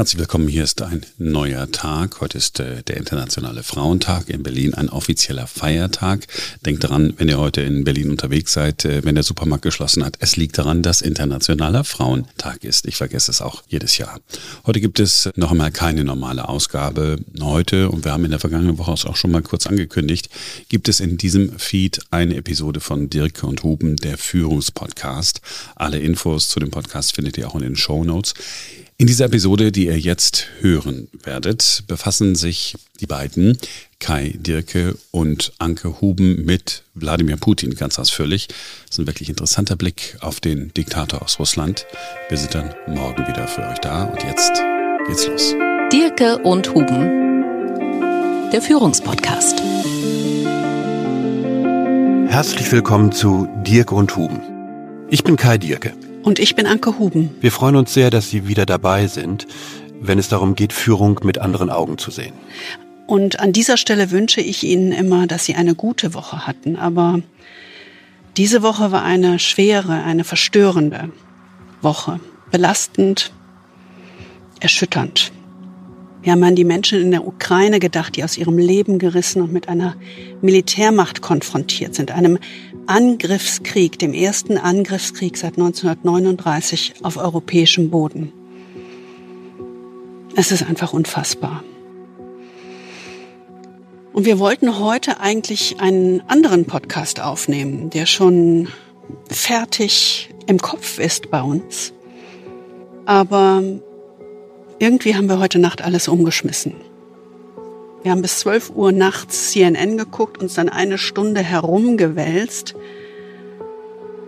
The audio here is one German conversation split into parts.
Herzlich willkommen, hier ist ein neuer Tag. Heute ist äh, der Internationale Frauentag in Berlin, ein offizieller Feiertag. Denkt daran, wenn ihr heute in Berlin unterwegs seid, äh, wenn der Supermarkt geschlossen hat, es liegt daran, dass Internationaler Frauentag ist. Ich vergesse es auch jedes Jahr. Heute gibt es noch einmal keine normale Ausgabe. Heute, und wir haben in der vergangenen Woche auch schon mal kurz angekündigt, gibt es in diesem Feed eine Episode von Dirk und Huben, der Führungspodcast. Alle Infos zu dem Podcast findet ihr auch in den Show Notes. In dieser Episode, die ihr jetzt hören werdet, befassen sich die beiden, Kai Dirke und Anke Huben, mit Wladimir Putin ganz ausführlich. Das ist ein wirklich interessanter Blick auf den Diktator aus Russland. Wir sind dann morgen wieder für euch da und jetzt geht's los. Dirke und Huben, der Führungspodcast. Herzlich willkommen zu Dirke und Huben. Ich bin Kai Dirke. Und ich bin Anke Huben. Wir freuen uns sehr, dass Sie wieder dabei sind, wenn es darum geht, Führung mit anderen Augen zu sehen. Und an dieser Stelle wünsche ich Ihnen immer, dass Sie eine gute Woche hatten. Aber diese Woche war eine schwere, eine verstörende Woche. Belastend, erschütternd. Wir haben an die Menschen in der Ukraine gedacht, die aus ihrem Leben gerissen und mit einer Militärmacht konfrontiert sind, einem Angriffskrieg, dem ersten Angriffskrieg seit 1939 auf europäischem Boden. Es ist einfach unfassbar. Und wir wollten heute eigentlich einen anderen Podcast aufnehmen, der schon fertig im Kopf ist bei uns. Aber irgendwie haben wir heute Nacht alles umgeschmissen. Wir haben bis 12 Uhr nachts CNN geguckt, uns dann eine Stunde herumgewälzt.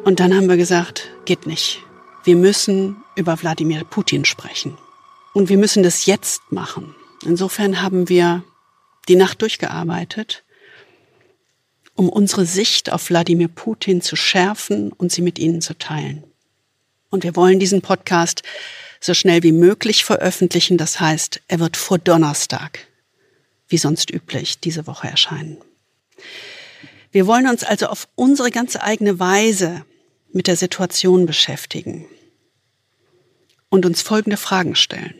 Und dann haben wir gesagt, geht nicht. Wir müssen über Wladimir Putin sprechen. Und wir müssen das jetzt machen. Insofern haben wir die Nacht durchgearbeitet, um unsere Sicht auf Wladimir Putin zu schärfen und sie mit Ihnen zu teilen. Und wir wollen diesen Podcast so schnell wie möglich veröffentlichen. Das heißt, er wird vor Donnerstag, wie sonst üblich, diese Woche erscheinen. Wir wollen uns also auf unsere ganz eigene Weise mit der Situation beschäftigen und uns folgende Fragen stellen.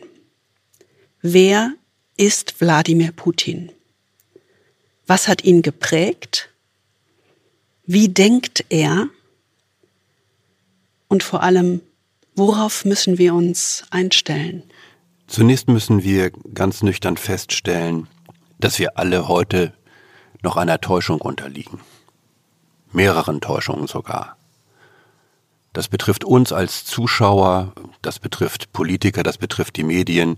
Wer ist Wladimir Putin? Was hat ihn geprägt? Wie denkt er? Und vor allem, Worauf müssen wir uns einstellen? Zunächst müssen wir ganz nüchtern feststellen, dass wir alle heute noch einer Täuschung unterliegen. Mehreren Täuschungen sogar. Das betrifft uns als Zuschauer, das betrifft Politiker, das betrifft die Medien,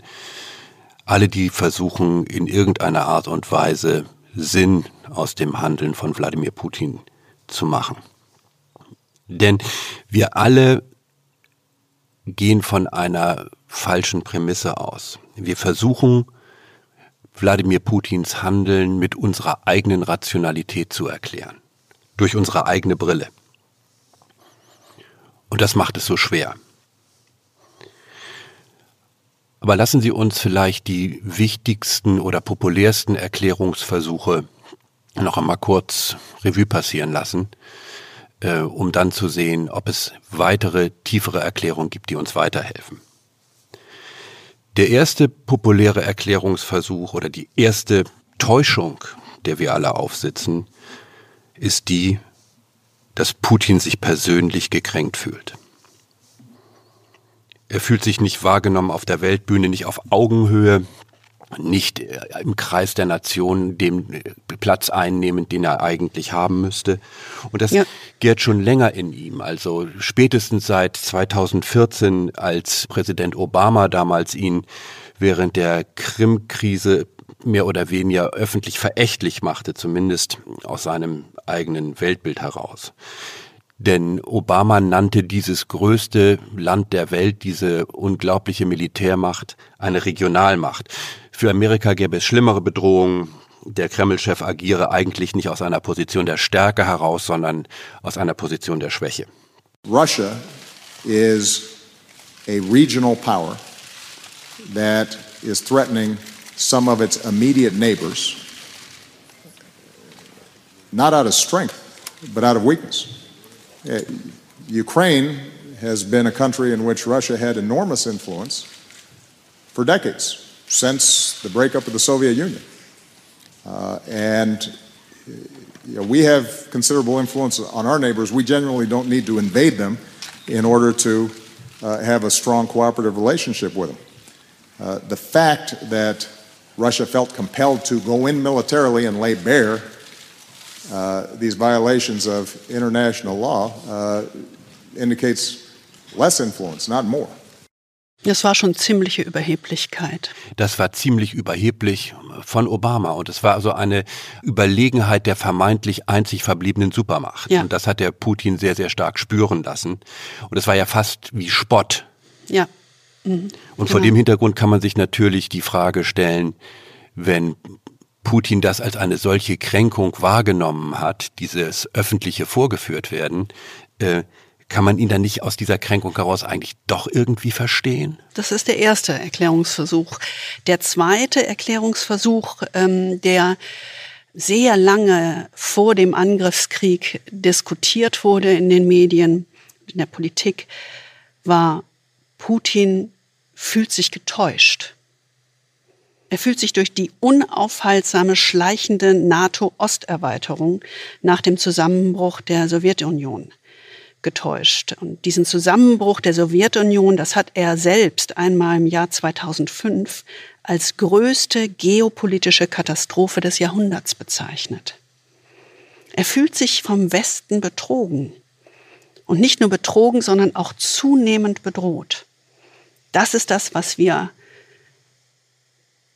alle, die versuchen, in irgendeiner Art und Weise Sinn aus dem Handeln von Wladimir Putin zu machen. Denn wir alle gehen von einer falschen Prämisse aus. Wir versuchen, Wladimir Putins Handeln mit unserer eigenen Rationalität zu erklären. Durch unsere eigene Brille. Und das macht es so schwer. Aber lassen Sie uns vielleicht die wichtigsten oder populärsten Erklärungsversuche noch einmal kurz Revue passieren lassen, äh, um dann zu sehen, ob es weitere, tiefere Erklärungen gibt, die uns weiterhelfen. Der erste populäre Erklärungsversuch oder die erste Täuschung, der wir alle aufsitzen, ist die, dass Putin sich persönlich gekränkt fühlt. Er fühlt sich nicht wahrgenommen auf der Weltbühne, nicht auf Augenhöhe nicht äh, im Kreis der Nation den äh, Platz einnehmen, den er eigentlich haben müsste. Und das ja. gärt schon länger in ihm. Also spätestens seit 2014, als Präsident Obama damals ihn während der Krim-Krise mehr oder weniger öffentlich verächtlich machte, zumindest aus seinem eigenen Weltbild heraus. Denn Obama nannte dieses größte Land der Welt, diese unglaubliche Militärmacht, eine Regionalmacht. Für Amerika gäbe es schlimmere Bedrohungen. Der Kreml-Chef agiere eigentlich nicht aus einer Position der Stärke heraus, sondern aus einer Position der Schwäche. Russia is a regional power that is threatening some of its immediate neighbors, not out of strength, but out of weakness. Uh, Ukraine has been a country in which Russia had enormous influence for decades, since the breakup of the Soviet Union. Uh, and you know, we have considerable influence on our neighbors. We generally don't need to invade them in order to uh, have a strong cooperative relationship with them. Uh, the fact that Russia felt compelled to go in militarily and lay bare uh, these violations of international law uh, indicates less influence, not more. Das war schon ziemliche Überheblichkeit. Das war ziemlich überheblich von Obama und es war also eine Überlegenheit der vermeintlich einzig verbliebenen Supermacht. Ja. Und das hat der Putin sehr, sehr stark spüren lassen. Und es war ja fast wie Spott. Ja. Mhm. Und genau. vor dem Hintergrund kann man sich natürlich die Frage stellen, wenn Putin das als eine solche Kränkung wahrgenommen hat, dieses öffentliche vorgeführt werden, äh, kann man ihn dann nicht aus dieser Kränkung heraus eigentlich doch irgendwie verstehen? Das ist der erste Erklärungsversuch. Der zweite Erklärungsversuch, ähm, der sehr lange vor dem Angriffskrieg diskutiert wurde in den Medien, in der Politik, war, Putin fühlt sich getäuscht. Er fühlt sich durch die unaufhaltsame, schleichende NATO-Osterweiterung nach dem Zusammenbruch der Sowjetunion getäuscht. Und diesen Zusammenbruch der Sowjetunion, das hat er selbst einmal im Jahr 2005 als größte geopolitische Katastrophe des Jahrhunderts bezeichnet. Er fühlt sich vom Westen betrogen. Und nicht nur betrogen, sondern auch zunehmend bedroht. Das ist das, was wir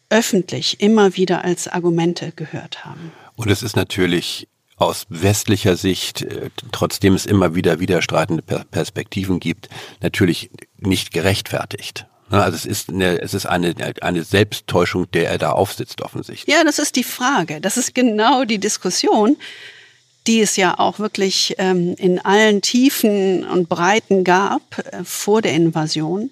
öffentlich immer wieder als Argumente gehört haben. Und es ist natürlich aus westlicher Sicht, äh, trotzdem es immer wieder widerstreitende Perspektiven gibt, natürlich nicht gerechtfertigt. Ne, also es ist eine, es ist eine, eine Selbsttäuschung, der er da aufsitzt offensichtlich. Ja, das ist die Frage. Das ist genau die Diskussion, die es ja auch wirklich ähm, in allen Tiefen und Breiten gab äh, vor der Invasion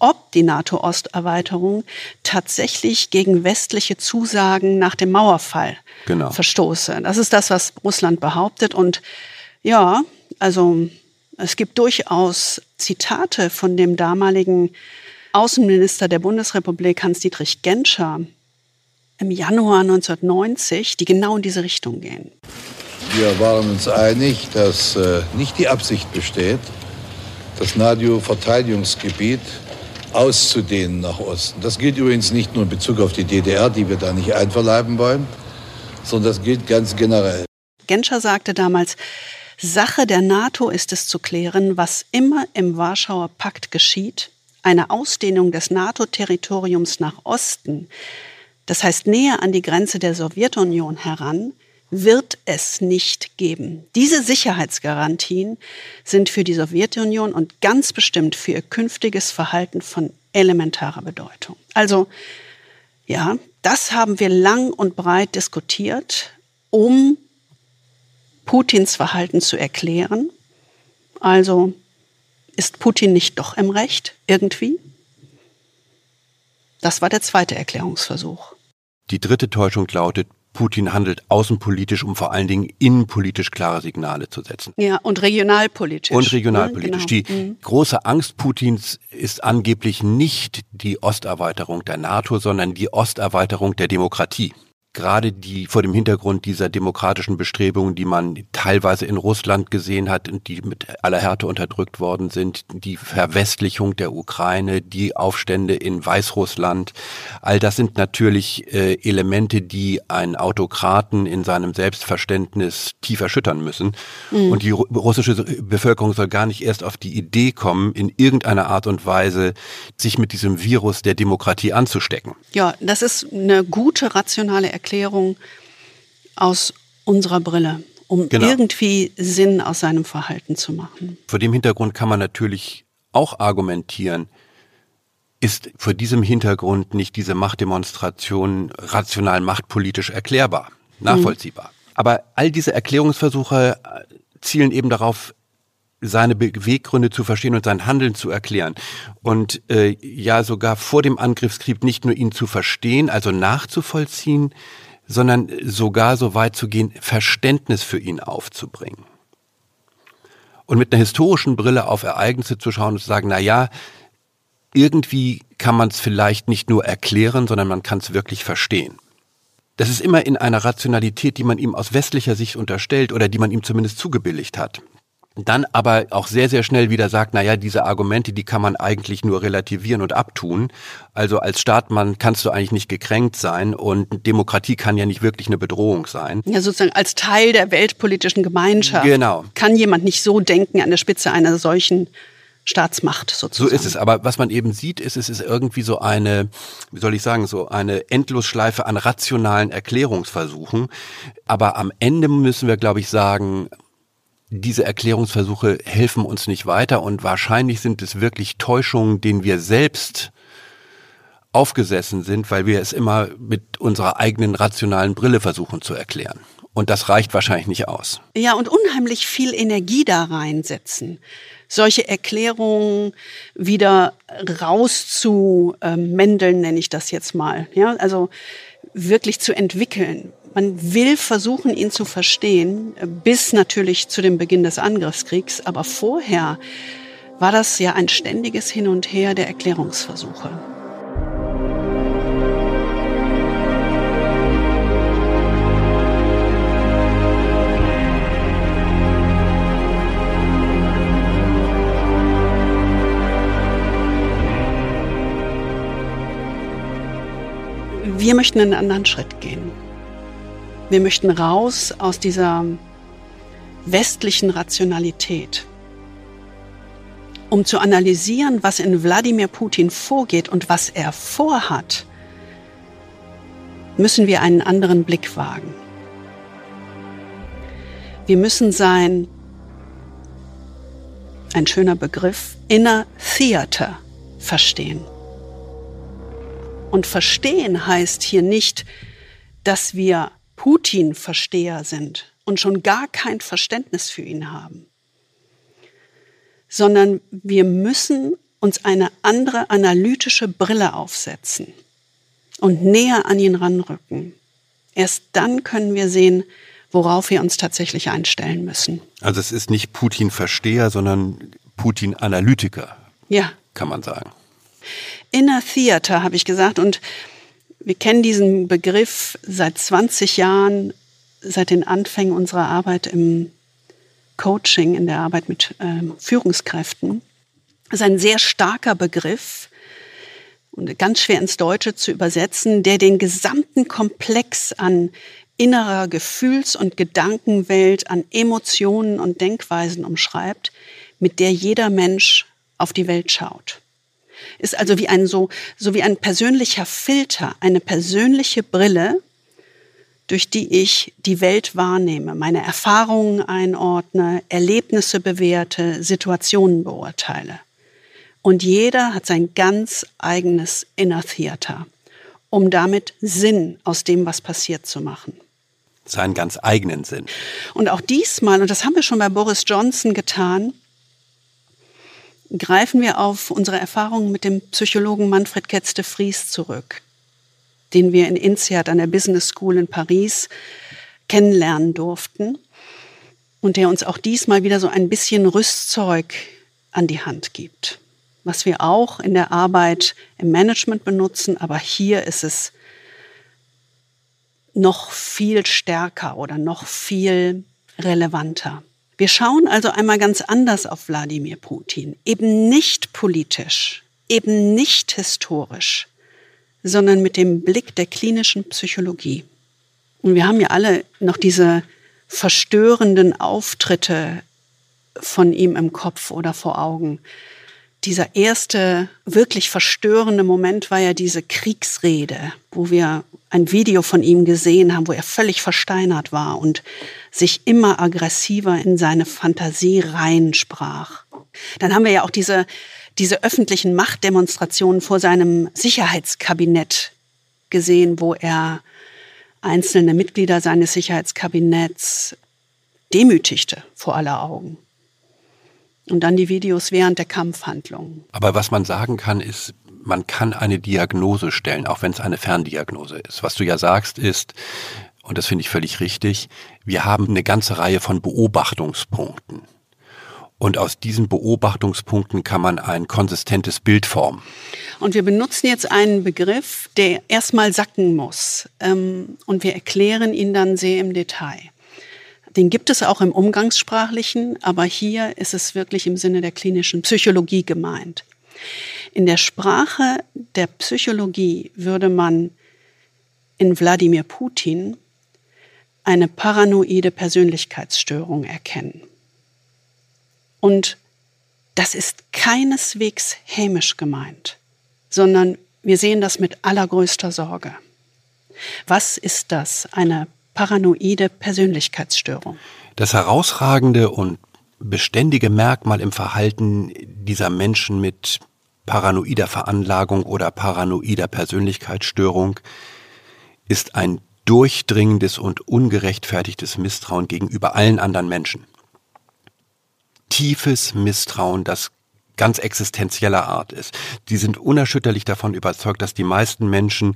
ob die NATO-Osterweiterung tatsächlich gegen westliche Zusagen nach dem Mauerfall genau. verstoße. Das ist das, was Russland behauptet. Und ja, also es gibt durchaus Zitate von dem damaligen Außenminister der Bundesrepublik, Hans-Dietrich Genscher, im Januar 1990, die genau in diese Richtung gehen. Wir waren uns einig, dass äh, nicht die Absicht besteht, das NATO-Verteidigungsgebiet auszudehnen nach Osten. Das gilt übrigens nicht nur in Bezug auf die DDR, die wir da nicht einverleiben wollen, sondern das gilt ganz generell. Genscher sagte damals, Sache der NATO ist es zu klären, was immer im Warschauer Pakt geschieht, eine Ausdehnung des NATO-Territoriums nach Osten, das heißt näher an die Grenze der Sowjetunion heran, wird es nicht geben. Diese Sicherheitsgarantien sind für die Sowjetunion und ganz bestimmt für ihr künftiges Verhalten von elementarer Bedeutung. Also ja, das haben wir lang und breit diskutiert, um Putins Verhalten zu erklären. Also ist Putin nicht doch im Recht irgendwie? Das war der zweite Erklärungsversuch. Die dritte Täuschung lautet, Putin handelt außenpolitisch, um vor allen Dingen innenpolitisch klare Signale zu setzen. Ja, und regionalpolitisch. Und regionalpolitisch. Ja, genau. Die mhm. große Angst Putins ist angeblich nicht die Osterweiterung der NATO, sondern die Osterweiterung der Demokratie gerade die vor dem Hintergrund dieser demokratischen Bestrebungen, die man teilweise in Russland gesehen hat und die mit aller Härte unterdrückt worden sind, die Verwestlichung der Ukraine, die Aufstände in Weißrussland, all das sind natürlich äh, Elemente, die einen Autokraten in seinem Selbstverständnis tief erschüttern müssen. Mhm. Und die russische Bevölkerung soll gar nicht erst auf die Idee kommen, in irgendeiner Art und Weise sich mit diesem Virus der Demokratie anzustecken. Ja, das ist eine gute rationale Erklärung aus unserer Brille, um genau. irgendwie Sinn aus seinem Verhalten zu machen. Vor dem Hintergrund kann man natürlich auch argumentieren, ist vor diesem Hintergrund nicht diese Machtdemonstration rational machtpolitisch erklärbar, nachvollziehbar. Mhm. Aber all diese Erklärungsversuche zielen eben darauf, seine Beweggründe zu verstehen und sein Handeln zu erklären. Und äh, ja, sogar vor dem Angriffskrieg nicht nur ihn zu verstehen, also nachzuvollziehen, sondern sogar so weit zu gehen, Verständnis für ihn aufzubringen. Und mit einer historischen Brille auf Ereignisse zu schauen und zu sagen, na ja, irgendwie kann man es vielleicht nicht nur erklären, sondern man kann es wirklich verstehen. Das ist immer in einer Rationalität, die man ihm aus westlicher Sicht unterstellt oder die man ihm zumindest zugebilligt hat. Dann aber auch sehr, sehr schnell wieder sagt, naja, diese Argumente, die kann man eigentlich nur relativieren und abtun. Also als Staatmann kannst du eigentlich nicht gekränkt sein und Demokratie kann ja nicht wirklich eine Bedrohung sein. Ja, sozusagen als Teil der weltpolitischen Gemeinschaft. Genau. Kann jemand nicht so denken an der Spitze einer solchen Staatsmacht sozusagen. So ist es. Aber was man eben sieht, ist, es ist irgendwie so eine, wie soll ich sagen, so eine Endlosschleife an rationalen Erklärungsversuchen. Aber am Ende müssen wir, glaube ich, sagen, diese Erklärungsversuche helfen uns nicht weiter und wahrscheinlich sind es wirklich Täuschungen, denen wir selbst aufgesessen sind, weil wir es immer mit unserer eigenen rationalen Brille versuchen zu erklären. Und das reicht wahrscheinlich nicht aus. Ja, und unheimlich viel Energie da reinsetzen. Solche Erklärungen wieder rauszumändeln, nenne ich das jetzt mal. Ja, also wirklich zu entwickeln. Man will versuchen, ihn zu verstehen, bis natürlich zu dem Beginn des Angriffskriegs. Aber vorher war das ja ein ständiges Hin und Her der Erklärungsversuche. Wir möchten einen anderen Schritt gehen. Wir möchten raus aus dieser westlichen Rationalität, um zu analysieren, was in Wladimir Putin vorgeht und was er vorhat, müssen wir einen anderen Blick wagen. Wir müssen sein, ein schöner Begriff, Inner Theater verstehen. Und verstehen heißt hier nicht, dass wir Putin-Versteher sind und schon gar kein Verständnis für ihn haben, sondern wir müssen uns eine andere analytische Brille aufsetzen und näher an ihn ranrücken. Erst dann können wir sehen, worauf wir uns tatsächlich einstellen müssen. Also es ist nicht Putin-Versteher, sondern Putin-Analytiker. Ja. Kann man sagen. Inner Theater, habe ich gesagt. Und wir kennen diesen Begriff seit 20 Jahren, seit den Anfängen unserer Arbeit im Coaching, in der Arbeit mit ähm, Führungskräften. Das ist ein sehr starker Begriff und ganz schwer ins Deutsche zu übersetzen, der den gesamten Komplex an innerer Gefühls- und Gedankenwelt, an Emotionen und Denkweisen umschreibt, mit der jeder Mensch auf die Welt schaut ist also wie ein so, so wie ein persönlicher Filter, eine persönliche Brille, durch die ich die Welt wahrnehme, meine Erfahrungen einordne, Erlebnisse bewerte, Situationen beurteile. Und jeder hat sein ganz eigenes Inner Theater, um damit Sinn aus dem, was passiert, zu machen. Seinen ganz eigenen Sinn. Und auch diesmal, und das haben wir schon bei Boris Johnson getan, greifen wir auf unsere Erfahrungen mit dem Psychologen Manfred Ketzte Vries zurück, den wir in INSEAD an der Business School in Paris kennenlernen durften und der uns auch diesmal wieder so ein bisschen Rüstzeug an die Hand gibt, was wir auch in der Arbeit im Management benutzen, aber hier ist es noch viel stärker oder noch viel relevanter. Wir schauen also einmal ganz anders auf Wladimir Putin, eben nicht politisch, eben nicht historisch, sondern mit dem Blick der klinischen Psychologie. Und wir haben ja alle noch diese verstörenden Auftritte von ihm im Kopf oder vor Augen. Dieser erste wirklich verstörende Moment war ja diese Kriegsrede, wo wir ein Video von ihm gesehen haben, wo er völlig versteinert war und sich immer aggressiver in seine Fantasie reinsprach. Dann haben wir ja auch diese, diese öffentlichen Machtdemonstrationen vor seinem Sicherheitskabinett gesehen, wo er einzelne Mitglieder seines Sicherheitskabinetts demütigte vor aller Augen. Und dann die Videos während der Kampfhandlungen. Aber was man sagen kann, ist, man kann eine Diagnose stellen, auch wenn es eine Ferndiagnose ist. Was du ja sagst, ist, und das finde ich völlig richtig, wir haben eine ganze Reihe von Beobachtungspunkten. Und aus diesen Beobachtungspunkten kann man ein konsistentes Bild formen. Und wir benutzen jetzt einen Begriff, der erstmal sacken muss. Ähm, und wir erklären ihn dann sehr im Detail. Den gibt es auch im Umgangssprachlichen, aber hier ist es wirklich im Sinne der klinischen Psychologie gemeint. In der Sprache der Psychologie würde man in Wladimir Putin eine paranoide Persönlichkeitsstörung erkennen. Und das ist keineswegs hämisch gemeint, sondern wir sehen das mit allergrößter Sorge. Was ist das? Eine paranoide Persönlichkeitsstörung. Das herausragende und beständige Merkmal im Verhalten dieser Menschen mit paranoider Veranlagung oder paranoider Persönlichkeitsstörung ist ein durchdringendes und ungerechtfertigtes Misstrauen gegenüber allen anderen Menschen tiefes Misstrauen, das ganz existenzieller Art ist. Die sind unerschütterlich davon überzeugt, dass die meisten Menschen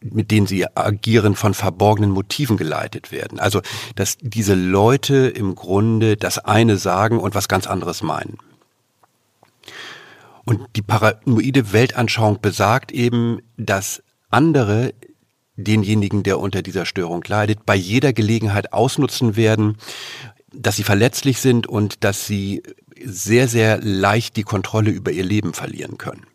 mit denen sie agieren, von verborgenen Motiven geleitet werden. Also, dass diese Leute im Grunde das eine sagen und was ganz anderes meinen. Und die paranoide Weltanschauung besagt eben, dass andere denjenigen, der unter dieser Störung leidet, bei jeder Gelegenheit ausnutzen werden, dass sie verletzlich sind und dass sie sehr, sehr leicht die Kontrolle über ihr Leben verlieren können.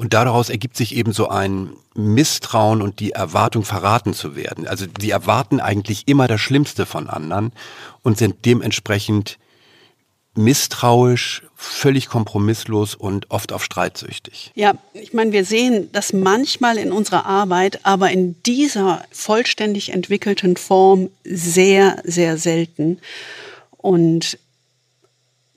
Und daraus ergibt sich eben so ein Misstrauen und die Erwartung, verraten zu werden. Also sie erwarten eigentlich immer das Schlimmste von anderen und sind dementsprechend misstrauisch, völlig kompromisslos und oft auf streitsüchtig. Ja, ich meine, wir sehen das manchmal in unserer Arbeit, aber in dieser vollständig entwickelten Form sehr, sehr selten und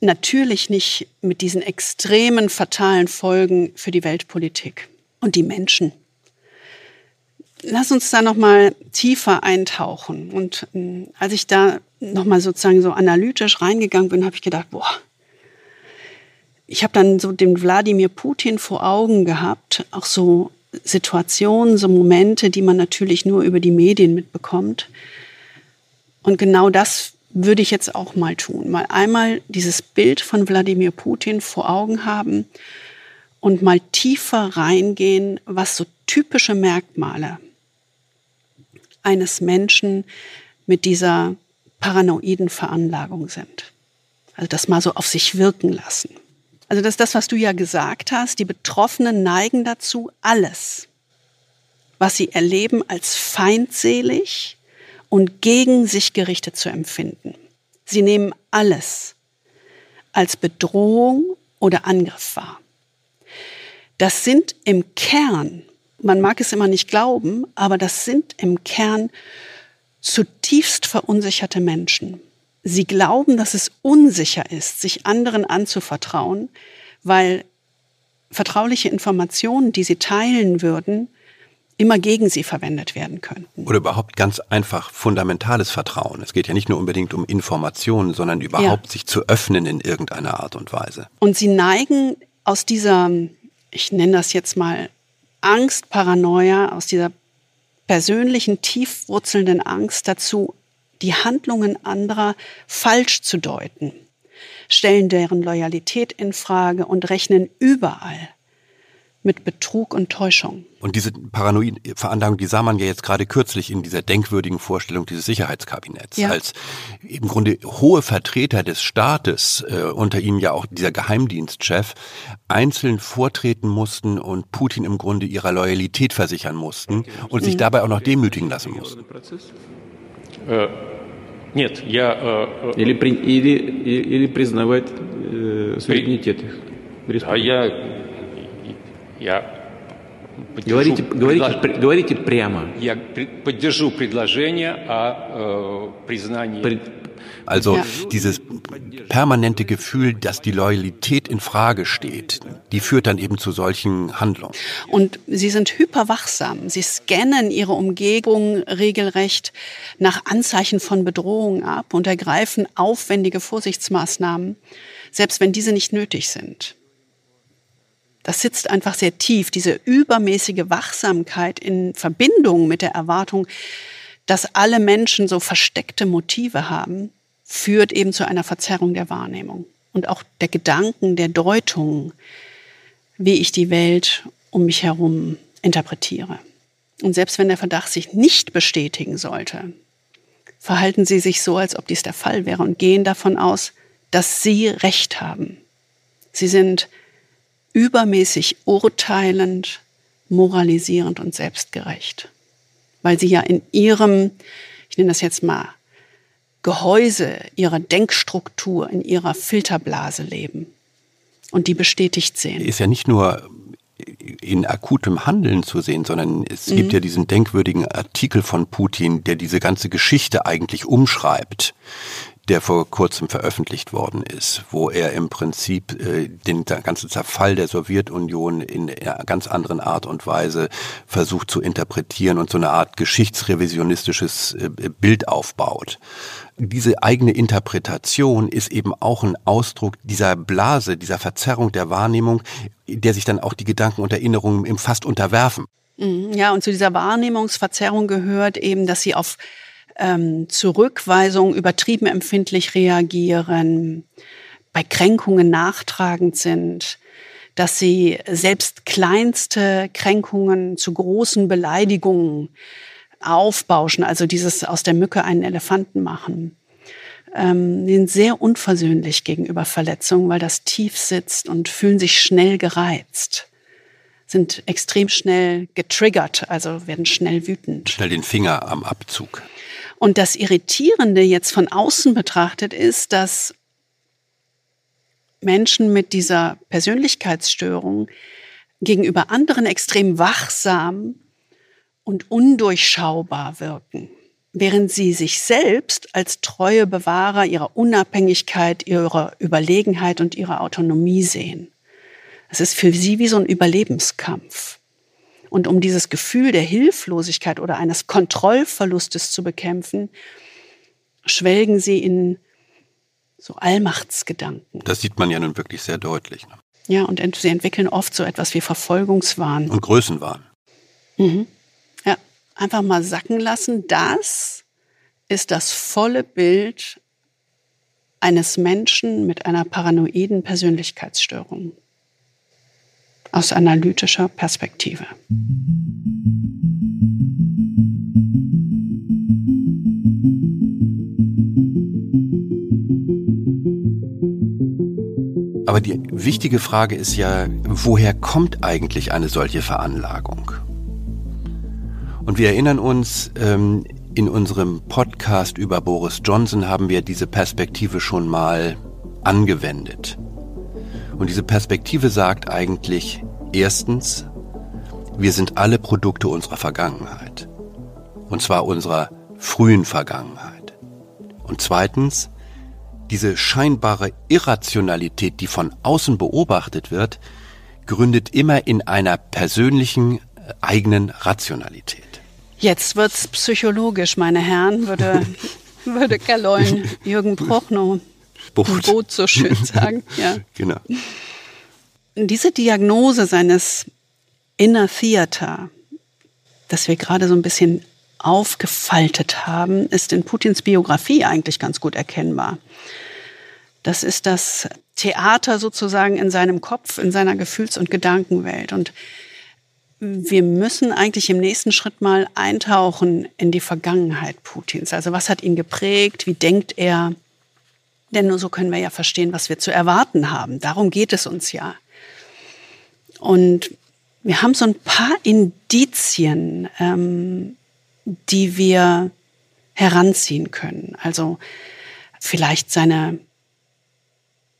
natürlich nicht mit diesen extremen fatalen Folgen für die Weltpolitik und die Menschen. Lass uns da noch mal tiefer eintauchen. Und äh, als ich da noch mal sozusagen so analytisch reingegangen bin, habe ich gedacht, boah, ich habe dann so den Wladimir Putin vor Augen gehabt, auch so Situationen, so Momente, die man natürlich nur über die Medien mitbekommt. Und genau das würde ich jetzt auch mal tun. Mal einmal dieses Bild von Wladimir Putin vor Augen haben und mal tiefer reingehen, was so typische Merkmale eines Menschen mit dieser paranoiden Veranlagung sind. Also das mal so auf sich wirken lassen. Also das ist das, was du ja gesagt hast. Die Betroffenen neigen dazu, alles, was sie erleben, als feindselig und gegen sich gerichtet zu empfinden. Sie nehmen alles als Bedrohung oder Angriff wahr. Das sind im Kern, man mag es immer nicht glauben, aber das sind im Kern zutiefst verunsicherte Menschen. Sie glauben, dass es unsicher ist, sich anderen anzuvertrauen, weil vertrauliche Informationen, die sie teilen würden, immer gegen sie verwendet werden könnten. Oder überhaupt ganz einfach fundamentales Vertrauen. Es geht ja nicht nur unbedingt um Informationen, sondern überhaupt ja. sich zu öffnen in irgendeiner Art und Weise. Und sie neigen aus dieser, ich nenne das jetzt mal Angst, Paranoia, aus dieser persönlichen, tiefwurzelnden Angst dazu, die Handlungen anderer falsch zu deuten, stellen deren Loyalität in Frage und rechnen überall mit Betrug und Täuschung. Und diese paranoide Veranlagung, die sah man ja jetzt gerade kürzlich in dieser denkwürdigen Vorstellung dieses Sicherheitskabinetts, ja. als im Grunde hohe Vertreter des Staates, äh, unter ihnen ja auch dieser Geheimdienstchef, einzeln vortreten mussten und Putin im Grunde ihrer Loyalität versichern mussten und mhm. sich dabei auch noch demütigen lassen mussten. Нет, я... Или, или, или признавать э, суверенитет их. А я Я говорите, говорите, предлож... говорите прямо. Я поддержу предложение о э, признании. При... Also ja. dieses permanente Gefühl, dass die Loyalität in Frage steht, die führt dann eben zu solchen Handlungen. Und sie sind hyperwachsam. Sie scannen ihre Umgebung regelrecht nach Anzeichen von Bedrohung ab und ergreifen aufwendige Vorsichtsmaßnahmen, selbst wenn diese nicht nötig sind. Das sitzt einfach sehr tief, diese übermäßige Wachsamkeit in Verbindung mit der Erwartung, dass alle Menschen so versteckte Motive haben, führt eben zu einer Verzerrung der Wahrnehmung. und auch der Gedanken, der Deutung, wie ich die Welt um mich herum interpretiere. Und selbst wenn der Verdacht sich nicht bestätigen sollte, verhalten sie sich so, als ob dies der Fall wäre und gehen davon aus, dass sie Recht haben. Sie sind übermäßig urteilend, moralisierend und selbstgerecht, weil sie ja in ihrem, ich nenne das jetzt mal, Gehäuse ihrer Denkstruktur, in ihrer Filterblase leben und die bestätigt sehen. Ist ja nicht nur in akutem Handeln zu sehen, sondern es mhm. gibt ja diesen denkwürdigen Artikel von Putin, der diese ganze Geschichte eigentlich umschreibt der vor kurzem veröffentlicht worden ist, wo er im Prinzip äh, den ganzen Zerfall der Sowjetunion in einer ganz anderen Art und Weise versucht zu interpretieren und so eine Art geschichtsrevisionistisches äh, Bild aufbaut. Diese eigene Interpretation ist eben auch ein Ausdruck dieser Blase, dieser Verzerrung der Wahrnehmung, der sich dann auch die Gedanken und Erinnerungen im fast unterwerfen. Mhm. Ja, und zu dieser Wahrnehmungsverzerrung gehört eben, dass sie auf ähm, Zurückweisung übertrieben empfindlich reagieren, bei Kränkungen nachtragend sind, dass sie selbst kleinste Kränkungen zu großen Beleidigungen aufbauschen, also dieses aus der Mücke einen Elefanten machen. Ähm, sind sehr unversöhnlich gegenüber Verletzungen, weil das tief sitzt und fühlen sich schnell gereizt sind extrem schnell getriggert, also werden schnell wütend. Schnell den Finger am Abzug. Und das Irritierende jetzt von außen betrachtet ist, dass Menschen mit dieser Persönlichkeitsstörung gegenüber anderen extrem wachsam und undurchschaubar wirken, während sie sich selbst als treue Bewahrer ihrer Unabhängigkeit, ihrer Überlegenheit und ihrer Autonomie sehen. Es ist für sie wie so ein Überlebenskampf. Und um dieses Gefühl der Hilflosigkeit oder eines Kontrollverlustes zu bekämpfen, schwelgen sie in so Allmachtsgedanken. Das sieht man ja nun wirklich sehr deutlich. Ne? Ja, und ent sie entwickeln oft so etwas wie Verfolgungswahn. Und Größenwahn. Mhm. Ja, einfach mal sacken lassen. Das ist das volle Bild eines Menschen mit einer paranoiden Persönlichkeitsstörung aus analytischer Perspektive. Aber die wichtige Frage ist ja, woher kommt eigentlich eine solche Veranlagung? Und wir erinnern uns, ähm, in unserem Podcast über Boris Johnson haben wir diese Perspektive schon mal angewendet. Und diese Perspektive sagt eigentlich, erstens, wir sind alle Produkte unserer Vergangenheit. Und zwar unserer frühen Vergangenheit. Und zweitens, diese scheinbare Irrationalität, die von außen beobachtet wird, gründet immer in einer persönlichen äh, eigenen Rationalität. Jetzt wird's psychologisch, meine Herren, würde, würde Kaloin Jürgen Prochnow Boot. Boot so schön sagen. Ja. genau. Diese Diagnose seines Inner Theater, das wir gerade so ein bisschen aufgefaltet haben, ist in Putins Biografie eigentlich ganz gut erkennbar. Das ist das Theater sozusagen in seinem Kopf, in seiner Gefühls- und Gedankenwelt. Und wir müssen eigentlich im nächsten Schritt mal eintauchen in die Vergangenheit Putins. Also was hat ihn geprägt? Wie denkt er? Denn nur so können wir ja verstehen, was wir zu erwarten haben. Darum geht es uns ja. Und wir haben so ein paar Indizien, ähm, die wir heranziehen können. Also vielleicht seine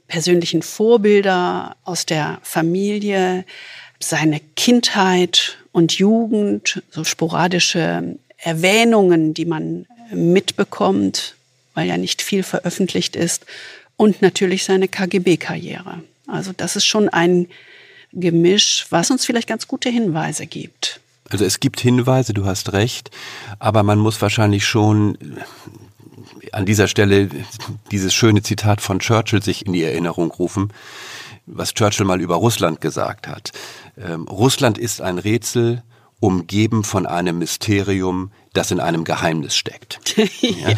persönlichen Vorbilder aus der Familie, seine Kindheit und Jugend, so sporadische Erwähnungen, die man mitbekommt weil ja nicht viel veröffentlicht ist, und natürlich seine KGB-Karriere. Also das ist schon ein Gemisch, was uns vielleicht ganz gute Hinweise gibt. Also es gibt Hinweise, du hast recht, aber man muss wahrscheinlich schon an dieser Stelle dieses schöne Zitat von Churchill sich in die Erinnerung rufen, was Churchill mal über Russland gesagt hat. Ähm, Russland ist ein Rätsel, umgeben von einem Mysterium, das in einem Geheimnis steckt. ja.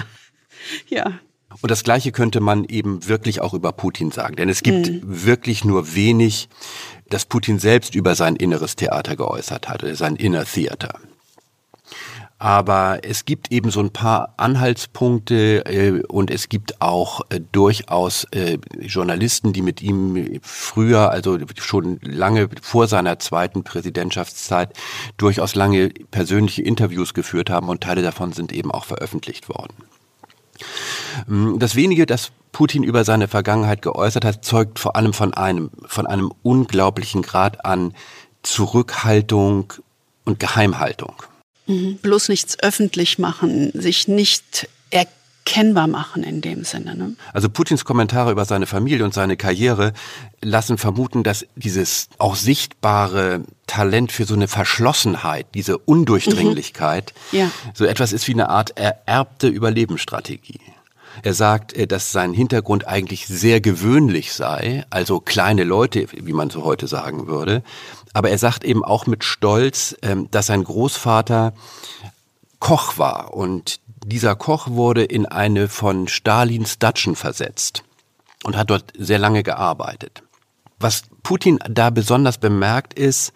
ja. Und das Gleiche könnte man eben wirklich auch über Putin sagen. Denn es gibt mhm. wirklich nur wenig, das Putin selbst über sein inneres Theater geäußert hat, sein Inner Theater. Aber es gibt eben so ein paar Anhaltspunkte äh, und es gibt auch äh, durchaus äh, Journalisten, die mit ihm früher, also schon lange vor seiner zweiten Präsidentschaftszeit, durchaus lange persönliche Interviews geführt haben und Teile davon sind eben auch veröffentlicht worden. Das wenige, das Putin über seine Vergangenheit geäußert hat, zeugt vor allem von einem, von einem unglaublichen Grad an Zurückhaltung und Geheimhaltung. Mhm. Bloß nichts öffentlich machen, sich nicht erkennbar machen in dem Sinne. Ne? Also Putins Kommentare über seine Familie und seine Karriere lassen vermuten, dass dieses auch sichtbare Talent für so eine Verschlossenheit, diese Undurchdringlichkeit, mhm. ja. so etwas ist wie eine Art ererbte Überlebensstrategie. Er sagt, äh, dass sein Hintergrund eigentlich sehr gewöhnlich sei, also kleine Leute, wie man so heute sagen würde, aber er sagt eben auch mit Stolz, ähm, dass sein Großvater Koch war und dieser Koch wurde in eine von Stalins Datschen versetzt und hat dort sehr lange gearbeitet. Was Putin da besonders bemerkt ist,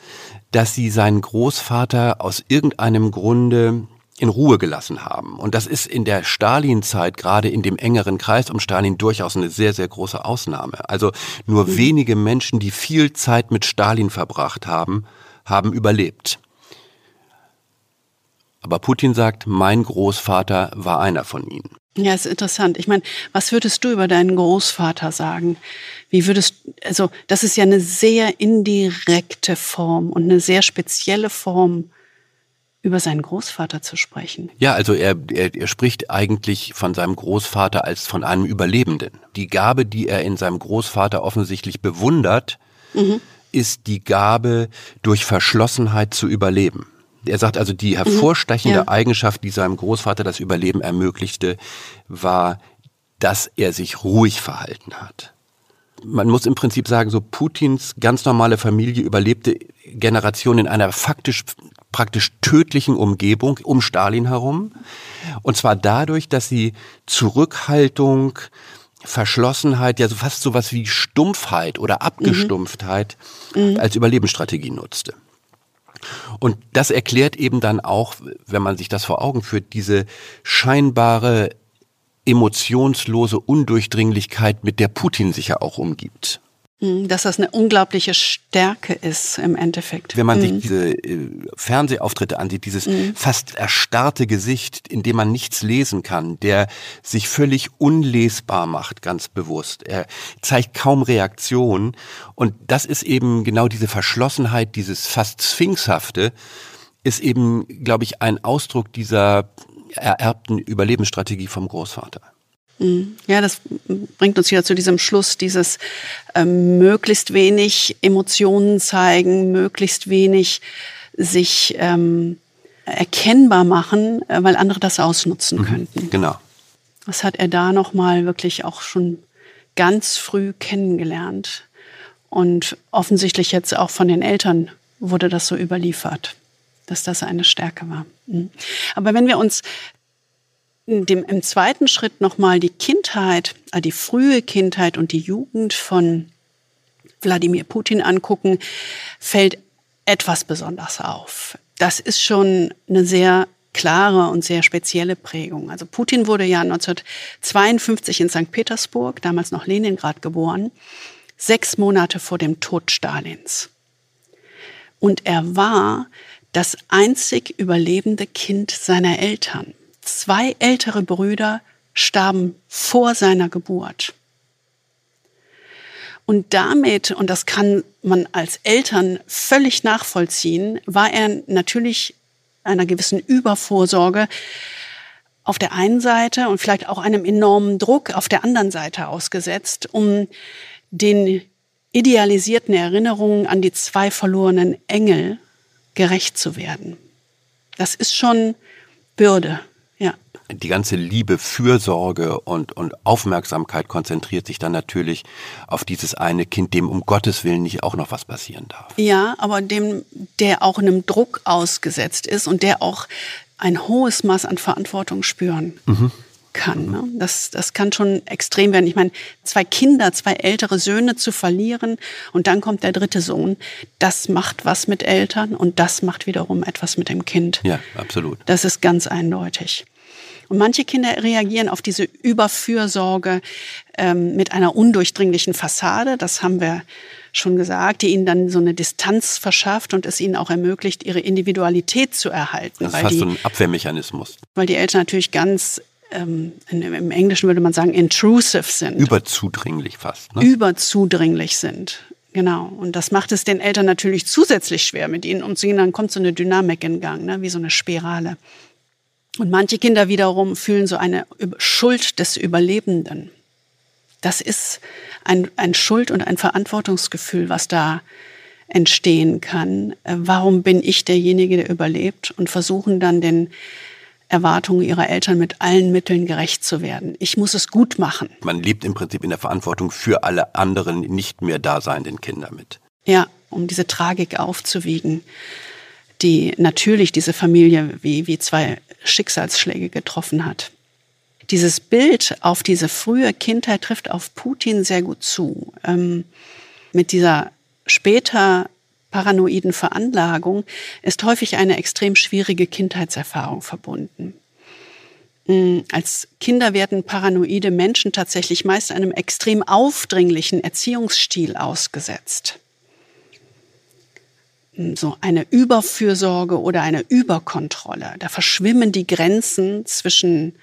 dass sie seinen Großvater aus irgendeinem Grunde in Ruhe gelassen haben. Und das ist in der Stalin-Zeit, gerade in dem engeren Kreis um Stalin, durchaus eine sehr, sehr große Ausnahme. Also nur mhm. wenige Menschen, die viel Zeit mit Stalin verbracht haben, haben überlebt. Aber Putin sagt, mein Großvater war einer von ihnen. Ja, ist interessant. Ich meine, was würdest du über deinen Großvater sagen? Wie würdest, also, das ist ja eine sehr indirekte Form und eine sehr spezielle Form über seinen Großvater zu sprechen. Ja, also er, er, er spricht eigentlich von seinem Großvater als von einem Überlebenden. Die Gabe, die er in seinem Großvater offensichtlich bewundert, mhm. ist die Gabe, durch Verschlossenheit zu überleben. Er sagt also, die mhm. hervorstechende mhm. ja. Eigenschaft, die seinem Großvater das Überleben ermöglichte, war, dass er sich ruhig verhalten hat. Man muss im Prinzip sagen, so Putins ganz normale Familie überlebte Generationen in einer faktisch praktisch tödlichen Umgebung um Stalin herum. Und zwar dadurch, dass sie Zurückhaltung, Verschlossenheit, ja so fast sowas wie Stumpfheit oder Abgestumpftheit mhm. als Überlebensstrategie nutzte. Und das erklärt eben dann auch, wenn man sich das vor Augen führt, diese scheinbare emotionslose Undurchdringlichkeit, mit der Putin sich ja auch umgibt. Hm, dass das eine unglaubliche Stärke ist im Endeffekt. Wenn man mhm. sich hm. diese äh, Fernsehauftritte ansieht, dieses mhm. fast erstarrte Gesicht, in dem man nichts lesen kann, der sich völlig unlesbar macht, ganz bewusst. Er zeigt kaum Reaktion. Und das ist eben genau diese Verschlossenheit, dieses fast Sphinxhafte, ist eben, glaube ich, ein Ausdruck dieser ererbten Überlebensstrategie vom Großvater. Ja, das bringt uns wieder zu diesem Schluss, dieses ähm, möglichst wenig Emotionen zeigen, möglichst wenig sich ähm, erkennbar machen, äh, weil andere das ausnutzen mhm, könnten. Genau. Das hat er da nochmal wirklich auch schon ganz früh kennengelernt. Und offensichtlich jetzt auch von den Eltern wurde das so überliefert, dass das eine Stärke war. Mhm. Aber wenn wir uns dem, im zweiten Schritt nochmal die Kindheit, äh, die frühe Kindheit und die Jugend von Wladimir Putin angucken, fällt etwas besonders auf. Das ist schon eine sehr klare und sehr spezielle Prägung. Also Putin wurde ja 1952 in St. Petersburg, damals noch Leningrad, geboren, sechs Monate vor dem Tod Stalins. Und er war das einzig überlebende Kind seiner Eltern zwei ältere Brüder starben vor seiner Geburt. Und damit, und das kann man als Eltern völlig nachvollziehen, war er natürlich einer gewissen Übervorsorge auf der einen Seite und vielleicht auch einem enormen Druck auf der anderen Seite ausgesetzt, um den idealisierten Erinnerungen an die zwei verlorenen Engel gerecht zu werden. Das ist schon Bürde. Die ganze Liebe, Fürsorge und, und Aufmerksamkeit konzentriert sich dann natürlich auf dieses eine Kind, dem um Gottes Willen nicht auch noch was passieren darf. Ja, aber dem, der auch einem Druck ausgesetzt ist und der auch ein hohes Maß an Verantwortung spüren. Mhm. kann. Ne? Das, das kann schon extrem werden. Ich meine, zwei Kinder, zwei ältere Söhne zu verlieren und dann kommt der dritte Sohn, das macht was mit Eltern und das macht wiederum etwas mit dem Kind. Ja, absolut. Das ist ganz eindeutig. Und manche Kinder reagieren auf diese Überfürsorge ähm, mit einer undurchdringlichen Fassade. Das haben wir schon gesagt, die ihnen dann so eine Distanz verschafft und es ihnen auch ermöglicht, ihre Individualität zu erhalten. Das ist fast die, so ein Abwehrmechanismus. Weil die Eltern natürlich ganz ähm, im Englischen würde man sagen, intrusive sind. Überzudringlich fast. Ne? Überzudringlich sind. Genau. Und das macht es den Eltern natürlich zusätzlich schwer, mit ihnen umzugehen. Dann kommt so eine Dynamik in Gang, ne? wie so eine Spirale. Und manche Kinder wiederum fühlen so eine Schuld des Überlebenden. Das ist ein, ein Schuld- und ein Verantwortungsgefühl, was da entstehen kann. Äh, warum bin ich derjenige, der überlebt? Und versuchen dann den Erwartungen ihrer Eltern mit allen Mitteln gerecht zu werden. Ich muss es gut machen. Man lebt im Prinzip in der Verantwortung für alle anderen nicht mehr daseinenden Kinder mit. Ja, um diese Tragik aufzuwiegen, die natürlich diese Familie wie, wie zwei Schicksalsschläge getroffen hat. Dieses Bild auf diese frühe Kindheit trifft auf Putin sehr gut zu. Ähm, mit dieser später paranoiden Veranlagung ist häufig eine extrem schwierige Kindheitserfahrung verbunden. Mm, als Kinder werden paranoide Menschen tatsächlich meist einem extrem aufdringlichen Erziehungsstil ausgesetzt. Mm, so eine Überfürsorge oder eine Überkontrolle. Da verschwimmen die Grenzen zwischen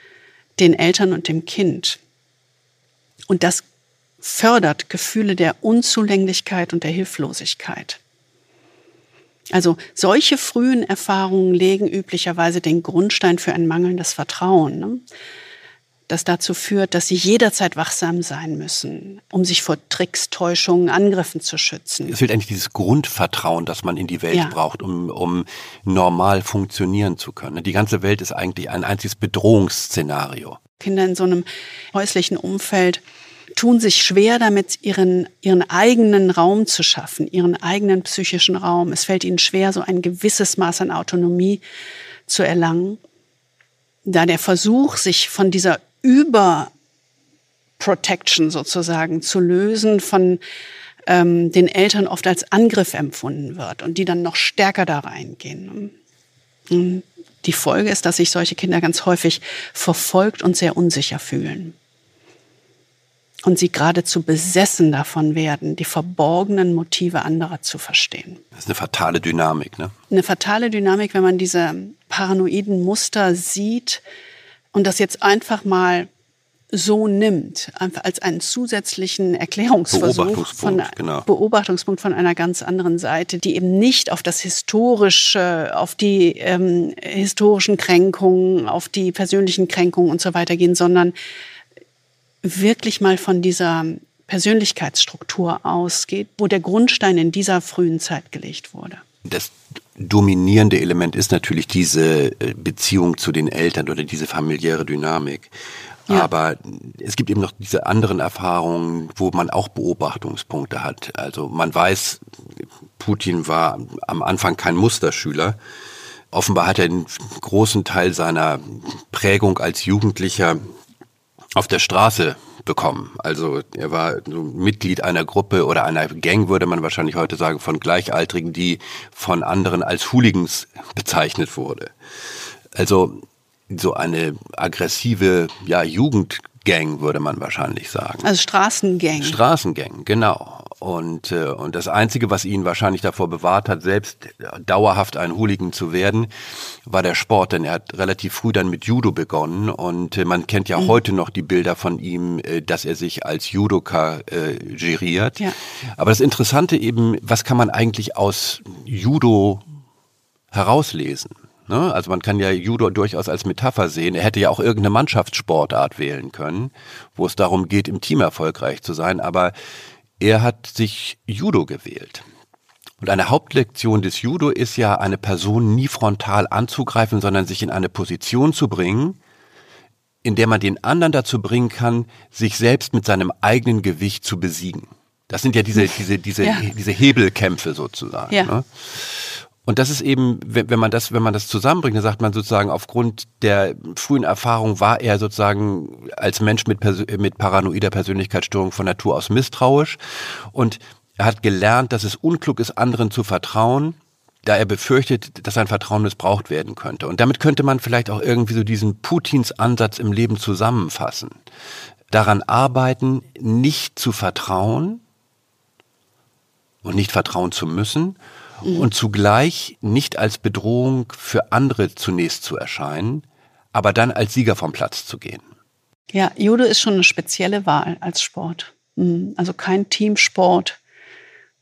den Eltern und dem Kind. Und das fördert Gefühle der Unzulänglichkeit und der Hilflosigkeit. Also solche frühen Erfahrungen legen üblicherweise den Grundstein für ein mangelndes Vertrauen, ne? Das dazu führt, dass sie jederzeit wachsam sein müssen, um sich vor Tricks, Täuschungen, Angriffen zu schützen. Es fehlt eigentlich dieses Grundvertrauen, das man in die Welt ja. braucht, um, um normal funktionieren zu können. Die ganze Welt ist eigentlich ein einziges Bedrohungsszenario. Kinder in so einem häuslichen Umfeld tun sich schwer damit, ihren, ihren eigenen Raum zu schaffen, ihren eigenen psychischen Raum. Es fällt ihnen schwer, so ein gewisses Maß an Autonomie zu erlangen. Da der Versuch, sich von dieser Überprotection sozusagen zu lösen, von ähm, den Eltern oft als Angriff empfunden wird und die dann noch stärker da reingehen. Und die Folge ist, dass sich solche Kinder ganz häufig verfolgt und sehr unsicher fühlen und sie geradezu besessen davon werden, die verborgenen Motive anderer zu verstehen. Das ist eine fatale Dynamik, ne? Eine fatale Dynamik, wenn man diese paranoiden Muster sieht und das jetzt einfach mal so nimmt, einfach als einen zusätzlichen Erklärungsversuch Beobachtungspunkt, von, genau. Beobachtungspunkt von einer ganz anderen Seite, die eben nicht auf das historische, auf die ähm, historischen Kränkungen, auf die persönlichen Kränkungen und so weiter gehen, sondern wirklich mal von dieser Persönlichkeitsstruktur ausgeht, wo der Grundstein in dieser frühen Zeit gelegt wurde. Das dominierende Element ist natürlich diese äh, Beziehung zu den Eltern oder diese familiäre Dynamik. Ja. Aber es gibt eben noch diese anderen Erfahrungen, wo man auch Beobachtungspunkte hat. Also man weiß, Putin war am Anfang kein Musterschüler. Offenbar hat er einen großen Teil seiner Prägung als Jugendlicher auf der Straße bekommen. Also er war Mitglied einer Gruppe oder einer Gang, würde man wahrscheinlich heute sagen, von Gleichaltrigen, die von anderen als Hooligans bezeichnet wurde. Also so eine aggressive ja, Jugendgang, würde man wahrscheinlich sagen. Also Straßengang. Straßengang, genau. Und, äh, und das Einzige, was ihn wahrscheinlich davor bewahrt hat, selbst dauerhaft ein Hooligan zu werden, war der Sport. Denn er hat relativ früh dann mit Judo begonnen. Und äh, man kennt ja mhm. heute noch die Bilder von ihm, äh, dass er sich als Judoka äh, geriert. Ja. Aber das Interessante eben, was kann man eigentlich aus Judo herauslesen? Ne? Also man kann ja Judo durchaus als Metapher sehen. Er hätte ja auch irgendeine Mannschaftssportart wählen können, wo es darum geht, im Team erfolgreich zu sein. Aber er hat sich Judo gewählt. Und eine Hauptlektion des Judo ist ja, eine Person nie frontal anzugreifen, sondern sich in eine Position zu bringen, in der man den anderen dazu bringen kann, sich selbst mit seinem eigenen Gewicht zu besiegen. Das sind ja diese, diese, diese, ja. diese Hebelkämpfe sozusagen. Ja. Ne? Und das ist eben, wenn man das, wenn man das zusammenbringt, dann sagt man sozusagen, aufgrund der frühen Erfahrung war er sozusagen als Mensch mit, mit paranoider Persönlichkeitsstörung von Natur aus misstrauisch. Und er hat gelernt, dass es unklug ist, anderen zu vertrauen, da er befürchtet, dass sein Vertrauen missbraucht werden könnte. Und damit könnte man vielleicht auch irgendwie so diesen Putins Ansatz im Leben zusammenfassen. Daran arbeiten, nicht zu vertrauen und nicht vertrauen zu müssen, mhm. und zugleich nicht als Bedrohung für andere zunächst zu erscheinen, aber dann als Sieger vom Platz zu gehen. Ja, Judo ist schon eine spezielle Wahl als Sport. Mhm. Also kein Teamsport,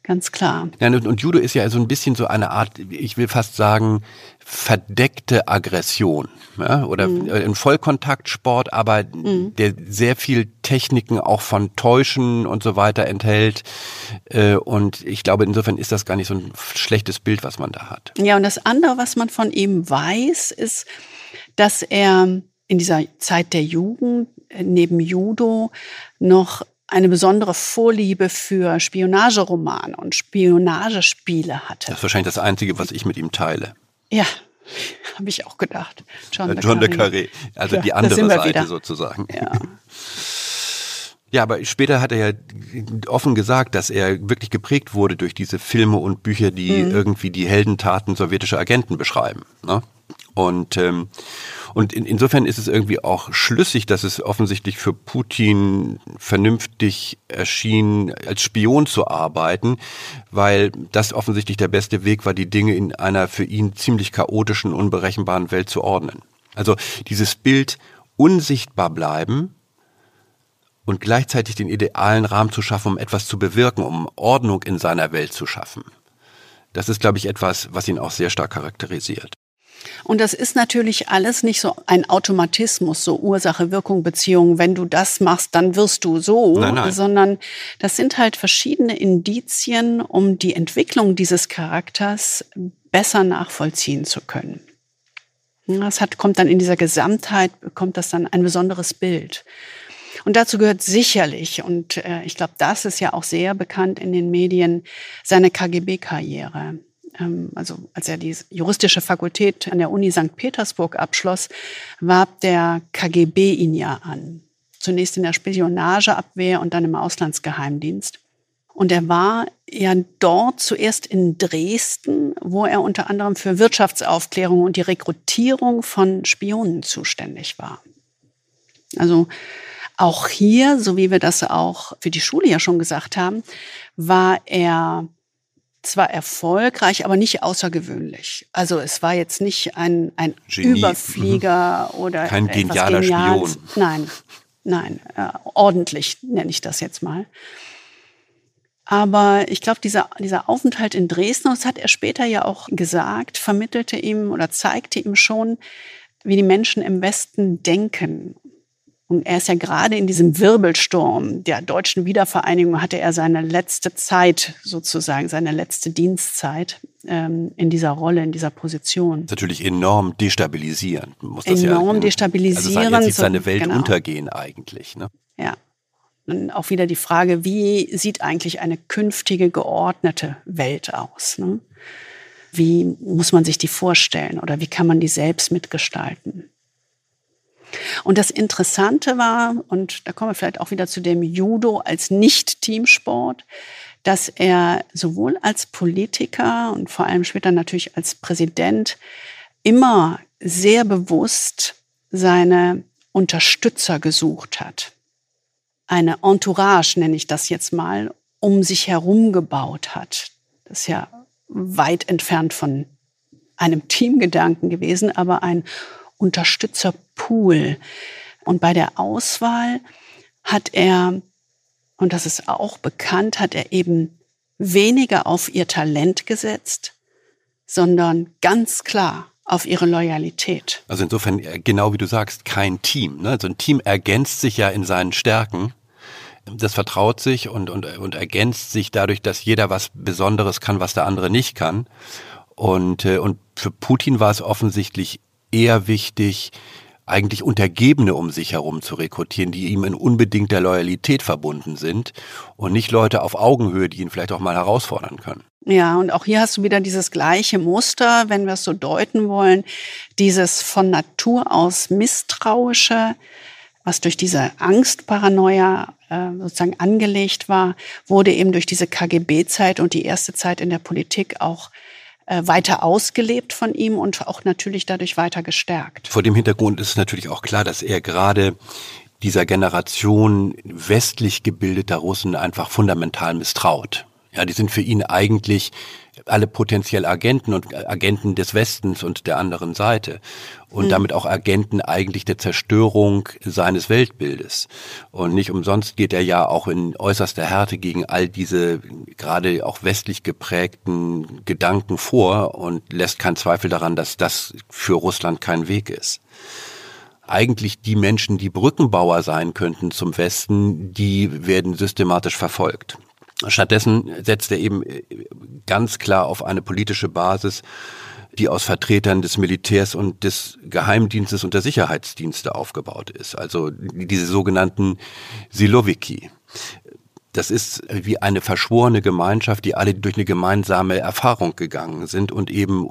ganz klar. Ja, und, Judo ist ja so ein bisschen so eine Art, ich will fast sagen, verdeckte Aggression ja, oder mhm. ein Vollkontaktsport, aber mhm. der sehr viel Techniken auch von Täuschen und so weiter enthält. Äh, und ich glaube, insofern ist das gar nicht so ein schlechtes Bild, was man da hat. Ja, und das andere, was man von ihm weiß, ist, dass er in dieser Zeit der Jugend äh, neben Judo noch eine besondere Vorliebe für Spionageromane und Spionagespiele hatte. Das ist wahrscheinlich das Einzige, was ich mit ihm teile. Ja, habe ich auch gedacht. John, äh, John le Carré. Also ja, die andere Seite wieder. sozusagen. Ja. Ja, aber später hat er ja offen gesagt, dass er wirklich geprägt wurde durch diese Filme und Bücher, die mhm. irgendwie die Heldentaten sowjetischer Agenten beschreiben. Ne? Und, ähm, und in, insofern ist es irgendwie auch schlüssig, dass es offensichtlich für Putin vernünftig erschien, als Spion zu arbeiten, weil das offensichtlich der beste Weg war, die Dinge in einer für ihn ziemlich chaotischen, unberechenbaren Welt zu ordnen. Also dieses Bild unsichtbar bleiben und gleichzeitig den idealen Rahmen zu schaffen, um etwas zu bewirken, um Ordnung in seiner Welt zu schaffen. Das ist, glaube ich, etwas, was ihn auch sehr stark charakterisiert. Und das ist natürlich alles nicht so ein Automatismus, so Ursache, Wirkung, Beziehung. Wenn du das machst, dann wirst du so, nein, nein. sondern das sind halt verschiedene Indizien, um die Entwicklung dieses Charakters besser nachvollziehen zu können. Das hat, kommt dann in dieser Gesamtheit, bekommt das dann ein besonderes Bild. Und dazu gehört sicherlich, und äh, ich glaube, das ist ja auch sehr bekannt in den Medien, seine KGB-Karriere. Ähm, also als er die juristische Fakultät an der Uni St. Petersburg abschloss, warb der KGB ihn ja an. Zunächst in der Spionageabwehr und dann im Auslandsgeheimdienst. Und er war ja dort zuerst in Dresden, wo er unter anderem für Wirtschaftsaufklärung und die Rekrutierung von Spionen zuständig war. Also auch hier, so wie wir das auch für die Schule ja schon gesagt haben, war er zwar erfolgreich, aber nicht außergewöhnlich. Also es war jetzt nicht ein, ein Überflieger mhm. oder kein genialer Geniales. Spion. Nein, nein, äh, ordentlich nenne ich das jetzt mal. Aber ich glaube, dieser, dieser Aufenthalt in Dresden, das hat er später ja auch gesagt, vermittelte ihm oder zeigte ihm schon, wie die Menschen im Westen denken und er ist ja gerade in diesem Wirbelsturm der deutschen Wiedervereinigung, hatte er seine letzte Zeit sozusagen, seine letzte Dienstzeit ähm, in dieser Rolle, in dieser Position. Natürlich enorm destabilisierend. Muss das enorm ja, destabilisierend. Also jetzt sieht seine Welt genau. untergehen eigentlich. Ne? Ja. Und auch wieder die Frage, wie sieht eigentlich eine künftige geordnete Welt aus? Ne? Wie muss man sich die vorstellen oder wie kann man die selbst mitgestalten? Und das Interessante war, und da kommen wir vielleicht auch wieder zu dem Judo als Nicht-Teamsport, dass er sowohl als Politiker und vor allem später natürlich als Präsident immer sehr bewusst seine Unterstützer gesucht hat. Eine Entourage, nenne ich das jetzt mal, um sich herum gebaut hat. Das ist ja weit entfernt von einem Teamgedanken gewesen, aber ein Unterstützerpool. Und bei der Auswahl hat er, und das ist auch bekannt, hat er eben weniger auf ihr Talent gesetzt, sondern ganz klar auf ihre Loyalität. Also insofern, äh, genau wie du sagst, kein Team. Ne? Also ein Team ergänzt sich ja in seinen Stärken. Das vertraut sich und, und, und ergänzt sich dadurch, dass jeder was Besonderes kann, was der andere nicht kann. Und, äh, und für Putin war es offensichtlich eher wichtig, eigentlich Untergebene um sich herum zu rekrutieren, die ihm in unbedingter Loyalität verbunden sind und nicht Leute auf Augenhöhe, die ihn vielleicht auch mal herausfordern können. Ja, und auch hier hast du wieder dieses gleiche Muster, wenn wir es so deuten wollen, dieses von Natur aus misstrauische, was durch diese Angstparanoia äh, sozusagen angelegt war, wurde eben durch diese KGB-Zeit und die erste Zeit in der Politik auch weiter ausgelebt von ihm und auch natürlich dadurch weiter gestärkt. Vor dem Hintergrund ist natürlich auch klar, dass er gerade dieser Generation westlich gebildeter Russen einfach fundamental misstraut. Ja, die sind für ihn eigentlich alle potenziell Agenten und Agenten des Westens und der anderen Seite und mhm. damit auch Agenten eigentlich der Zerstörung seines Weltbildes. Und nicht umsonst geht er ja auch in äußerster Härte gegen all diese gerade auch westlich geprägten Gedanken vor und lässt keinen Zweifel daran, dass das für Russland kein Weg ist eigentlich die Menschen, die Brückenbauer sein könnten zum Westen, die werden systematisch verfolgt. Stattdessen setzt er eben äh, ganz klar auf eine politische Basis, die aus Vertretern des Militärs und des Geheimdienstes und der Sicherheitsdienste aufgebaut ist. Also diese sogenannten Silowiki. Das ist wie eine verschworene Gemeinschaft, die alle durch eine gemeinsame Erfahrung gegangen sind und eben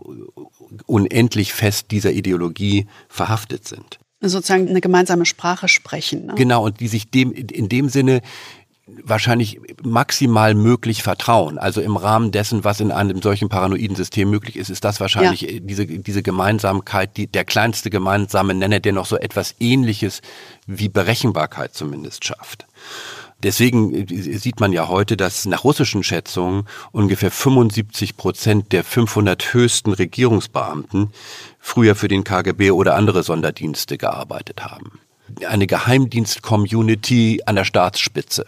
unendlich fest dieser Ideologie verhaftet sind. Sozusagen eine gemeinsame Sprache sprechen. Ne? Genau, und die sich dem in dem Sinne wahrscheinlich maximal möglich vertrauen. Also im Rahmen dessen, was in einem solchen paranoiden System möglich ist, ist das wahrscheinlich ja. diese, diese Gemeinsamkeit, die, der kleinste gemeinsame Nenner, der noch so etwas ähnliches wie Berechenbarkeit zumindest schafft. Deswegen äh, sieht man ja heute, dass nach russischen Schätzungen ungefähr 75 Prozent der 500 höchsten Regierungsbeamten früher für den KGB oder andere Sonderdienste gearbeitet haben. Eine Geheimdienst-Community an der Staatsspitze.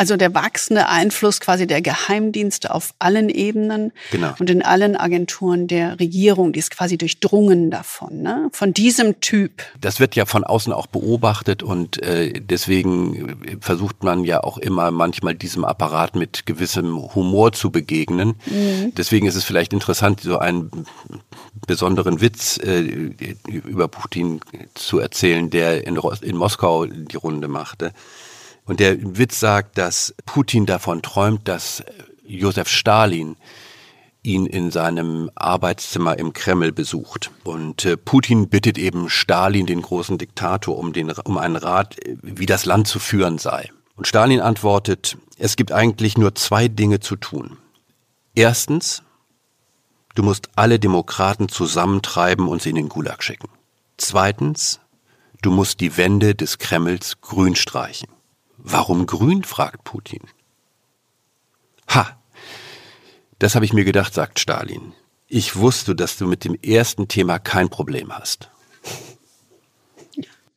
Also der wachsende Einfluss quasi der Geheimdienste auf allen Ebenen genau. und in allen Agenturen der Regierung, die ist quasi durchdrungen davon, ne? von diesem Typ. Das wird ja von außen auch beobachtet und äh, deswegen versucht man ja auch immer manchmal diesem Apparat mit gewissem Humor zu begegnen. Mhm. Deswegen ist es vielleicht interessant, so einen besonderen Witz äh, über Putin zu erzählen, der in, in Moskau die Runde machte. Und der Witz sagt, dass Putin davon träumt, dass Josef Stalin ihn in seinem Arbeitszimmer im Kreml besucht. Und äh, Putin bittet eben Stalin, den großen Diktator, um, den, um einen Rat, wie das Land zu führen sei. Und Stalin antwortet, es gibt eigentlich nur zwei Dinge zu tun. Erstens, du musst alle Demokraten zusammentreiben und sie in den Gulag schicken. Zweitens, du musst die Wände des Kremls grün streichen. Warum grün? fragt Putin. Ha! Das habe ich mir gedacht, sagt Stalin. Ich wusste, dass du mit dem ersten Thema kein Problem hast.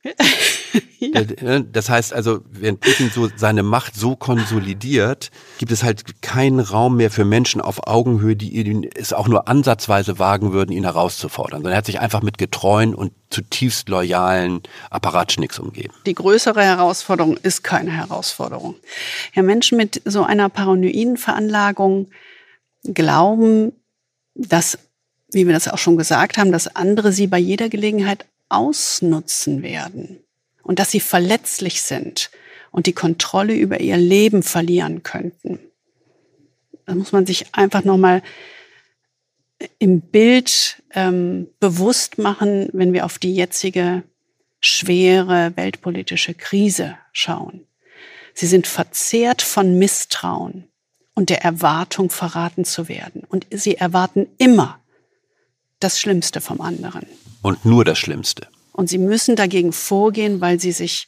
ja. Das heißt also, wenn Putin so seine Macht so konsolidiert, gibt es halt keinen Raum mehr für Menschen auf Augenhöhe, die ihn es auch nur ansatzweise wagen würden, ihn herauszufordern. Sondern er hat sich einfach mit getreuen und zutiefst loyalen Apparatschnicks umgeben. Die größere Herausforderung ist keine Herausforderung. Ja, Menschen mit so einer paranoiden Veranlagung glauben, dass, wie wir das auch schon gesagt haben, dass andere sie bei jeder Gelegenheit ausnutzen werden und dass sie verletzlich sind und die Kontrolle über ihr Leben verlieren könnten. Da muss man sich einfach nochmal im Bild ähm, bewusst machen, wenn wir auf die jetzige schwere weltpolitische Krise schauen. Sie sind verzehrt von Misstrauen und der Erwartung, verraten zu werden. Und sie erwarten immer das Schlimmste vom anderen. Und nur das Schlimmste. Und sie müssen dagegen vorgehen, weil sie sich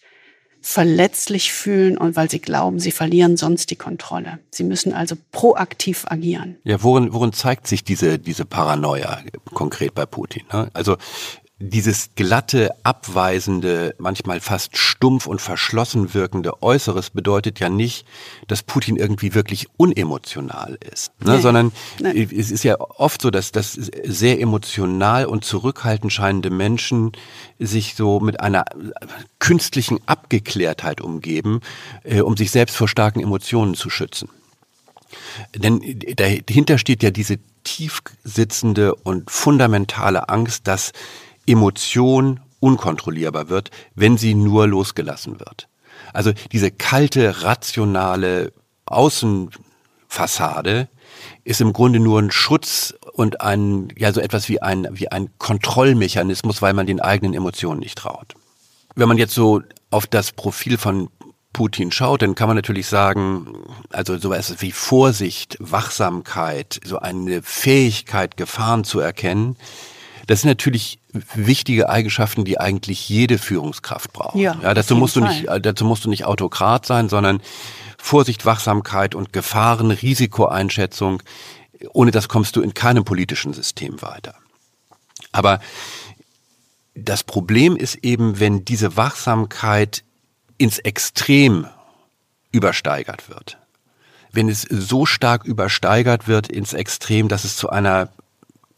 verletzlich fühlen und weil sie glauben, sie verlieren sonst die Kontrolle. Sie müssen also proaktiv agieren. Ja, worin, worin zeigt sich diese, diese Paranoia konkret bei Putin? Ne? Also dieses glatte, abweisende, manchmal fast stumpf und verschlossen wirkende Äußeres bedeutet ja nicht, dass Putin irgendwie wirklich unemotional ist, ne? Nee. sondern nee. es ist ja oft so, dass, dass sehr emotional und zurückhaltend scheinende Menschen sich so mit einer künstlichen Abgeklärtheit umgeben, äh, um sich selbst vor starken Emotionen zu schützen. Denn dahinter steht ja diese tief sitzende und fundamentale Angst, dass Emotion unkontrollierbar wird, wenn sie nur losgelassen wird. Also diese kalte, rationale Außenfassade ist im Grunde nur ein Schutz und ein, ja, so etwas wie ein, wie ein Kontrollmechanismus, weil man den eigenen Emotionen nicht traut. Wenn man jetzt so auf das Profil von Putin schaut, dann kann man natürlich sagen, also sowas wie Vorsicht, Wachsamkeit, so eine Fähigkeit, Gefahren zu erkennen, das sind natürlich wichtige Eigenschaften, die eigentlich jede Führungskraft braucht. Ja, ja dazu musst du nicht, dazu musst du nicht Autokrat sein, sondern Vorsicht, Wachsamkeit und Gefahren, Risikoeinschätzung. Ohne das kommst du in keinem politischen System weiter. Aber das Problem ist eben, wenn diese Wachsamkeit ins Extrem übersteigert wird. Wenn es so stark übersteigert wird ins Extrem, dass es zu einer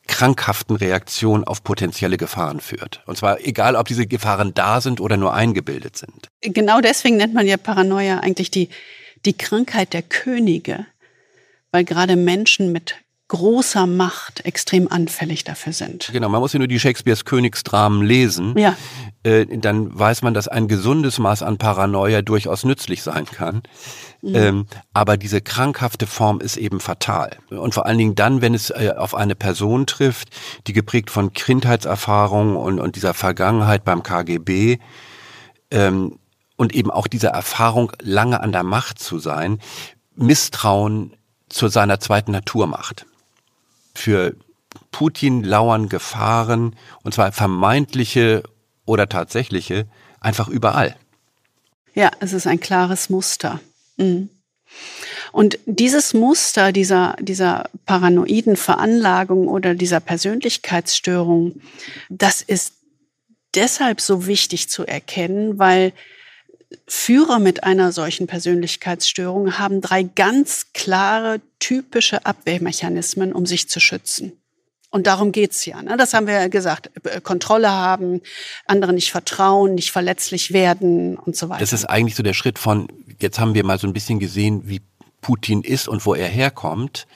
krankhaften Reaktion auf potenzielle Gefahren führt. Und zwar egal, ob diese Gefahren da sind oder nur eingebildet sind. Genau deswegen nennt man ja Paranoia eigentlich die, die Krankheit der Könige, weil gerade Menschen mit großer Macht extrem anfällig dafür sind. Genau, man muss ja nur die Shakespeares Königsdramen lesen. Ja. Äh, dann weiß man, dass ein gesundes Maß an Paranoia durchaus nützlich sein kann. Mhm. Ähm, aber diese krankhafte Form ist eben fatal. Und vor allen Dingen dann, wenn es äh, auf eine Person trifft, die geprägt von Kindheitserfahrung und, und dieser Vergangenheit beim KGB ähm, und eben auch dieser Erfahrung, lange an der Macht zu sein, Misstrauen zu seiner zweiten Natur macht für Putin lauern Gefahren, und zwar vermeintliche oder tatsächliche, einfach überall. Ja, es ist ein klares Muster. Mhm. Und dieses Muster dieser, dieser paranoiden Veranlagung oder dieser Persönlichkeitsstörung, das ist deshalb so wichtig zu erkennen, weil Führer mit einer solchen Persönlichkeitsstörung haben drei ganz klare, typische Abwehrmechanismen, um sich zu schützen. Und darum geht's ja. Ne? Das haben wir ja gesagt. Äh, Kontrolle haben, anderen nicht vertrauen, nicht verletzlich werden und so weiter. Das ist eigentlich so der Schritt von, jetzt haben wir mal so ein bisschen gesehen, wie Putin ist und wo er herkommt.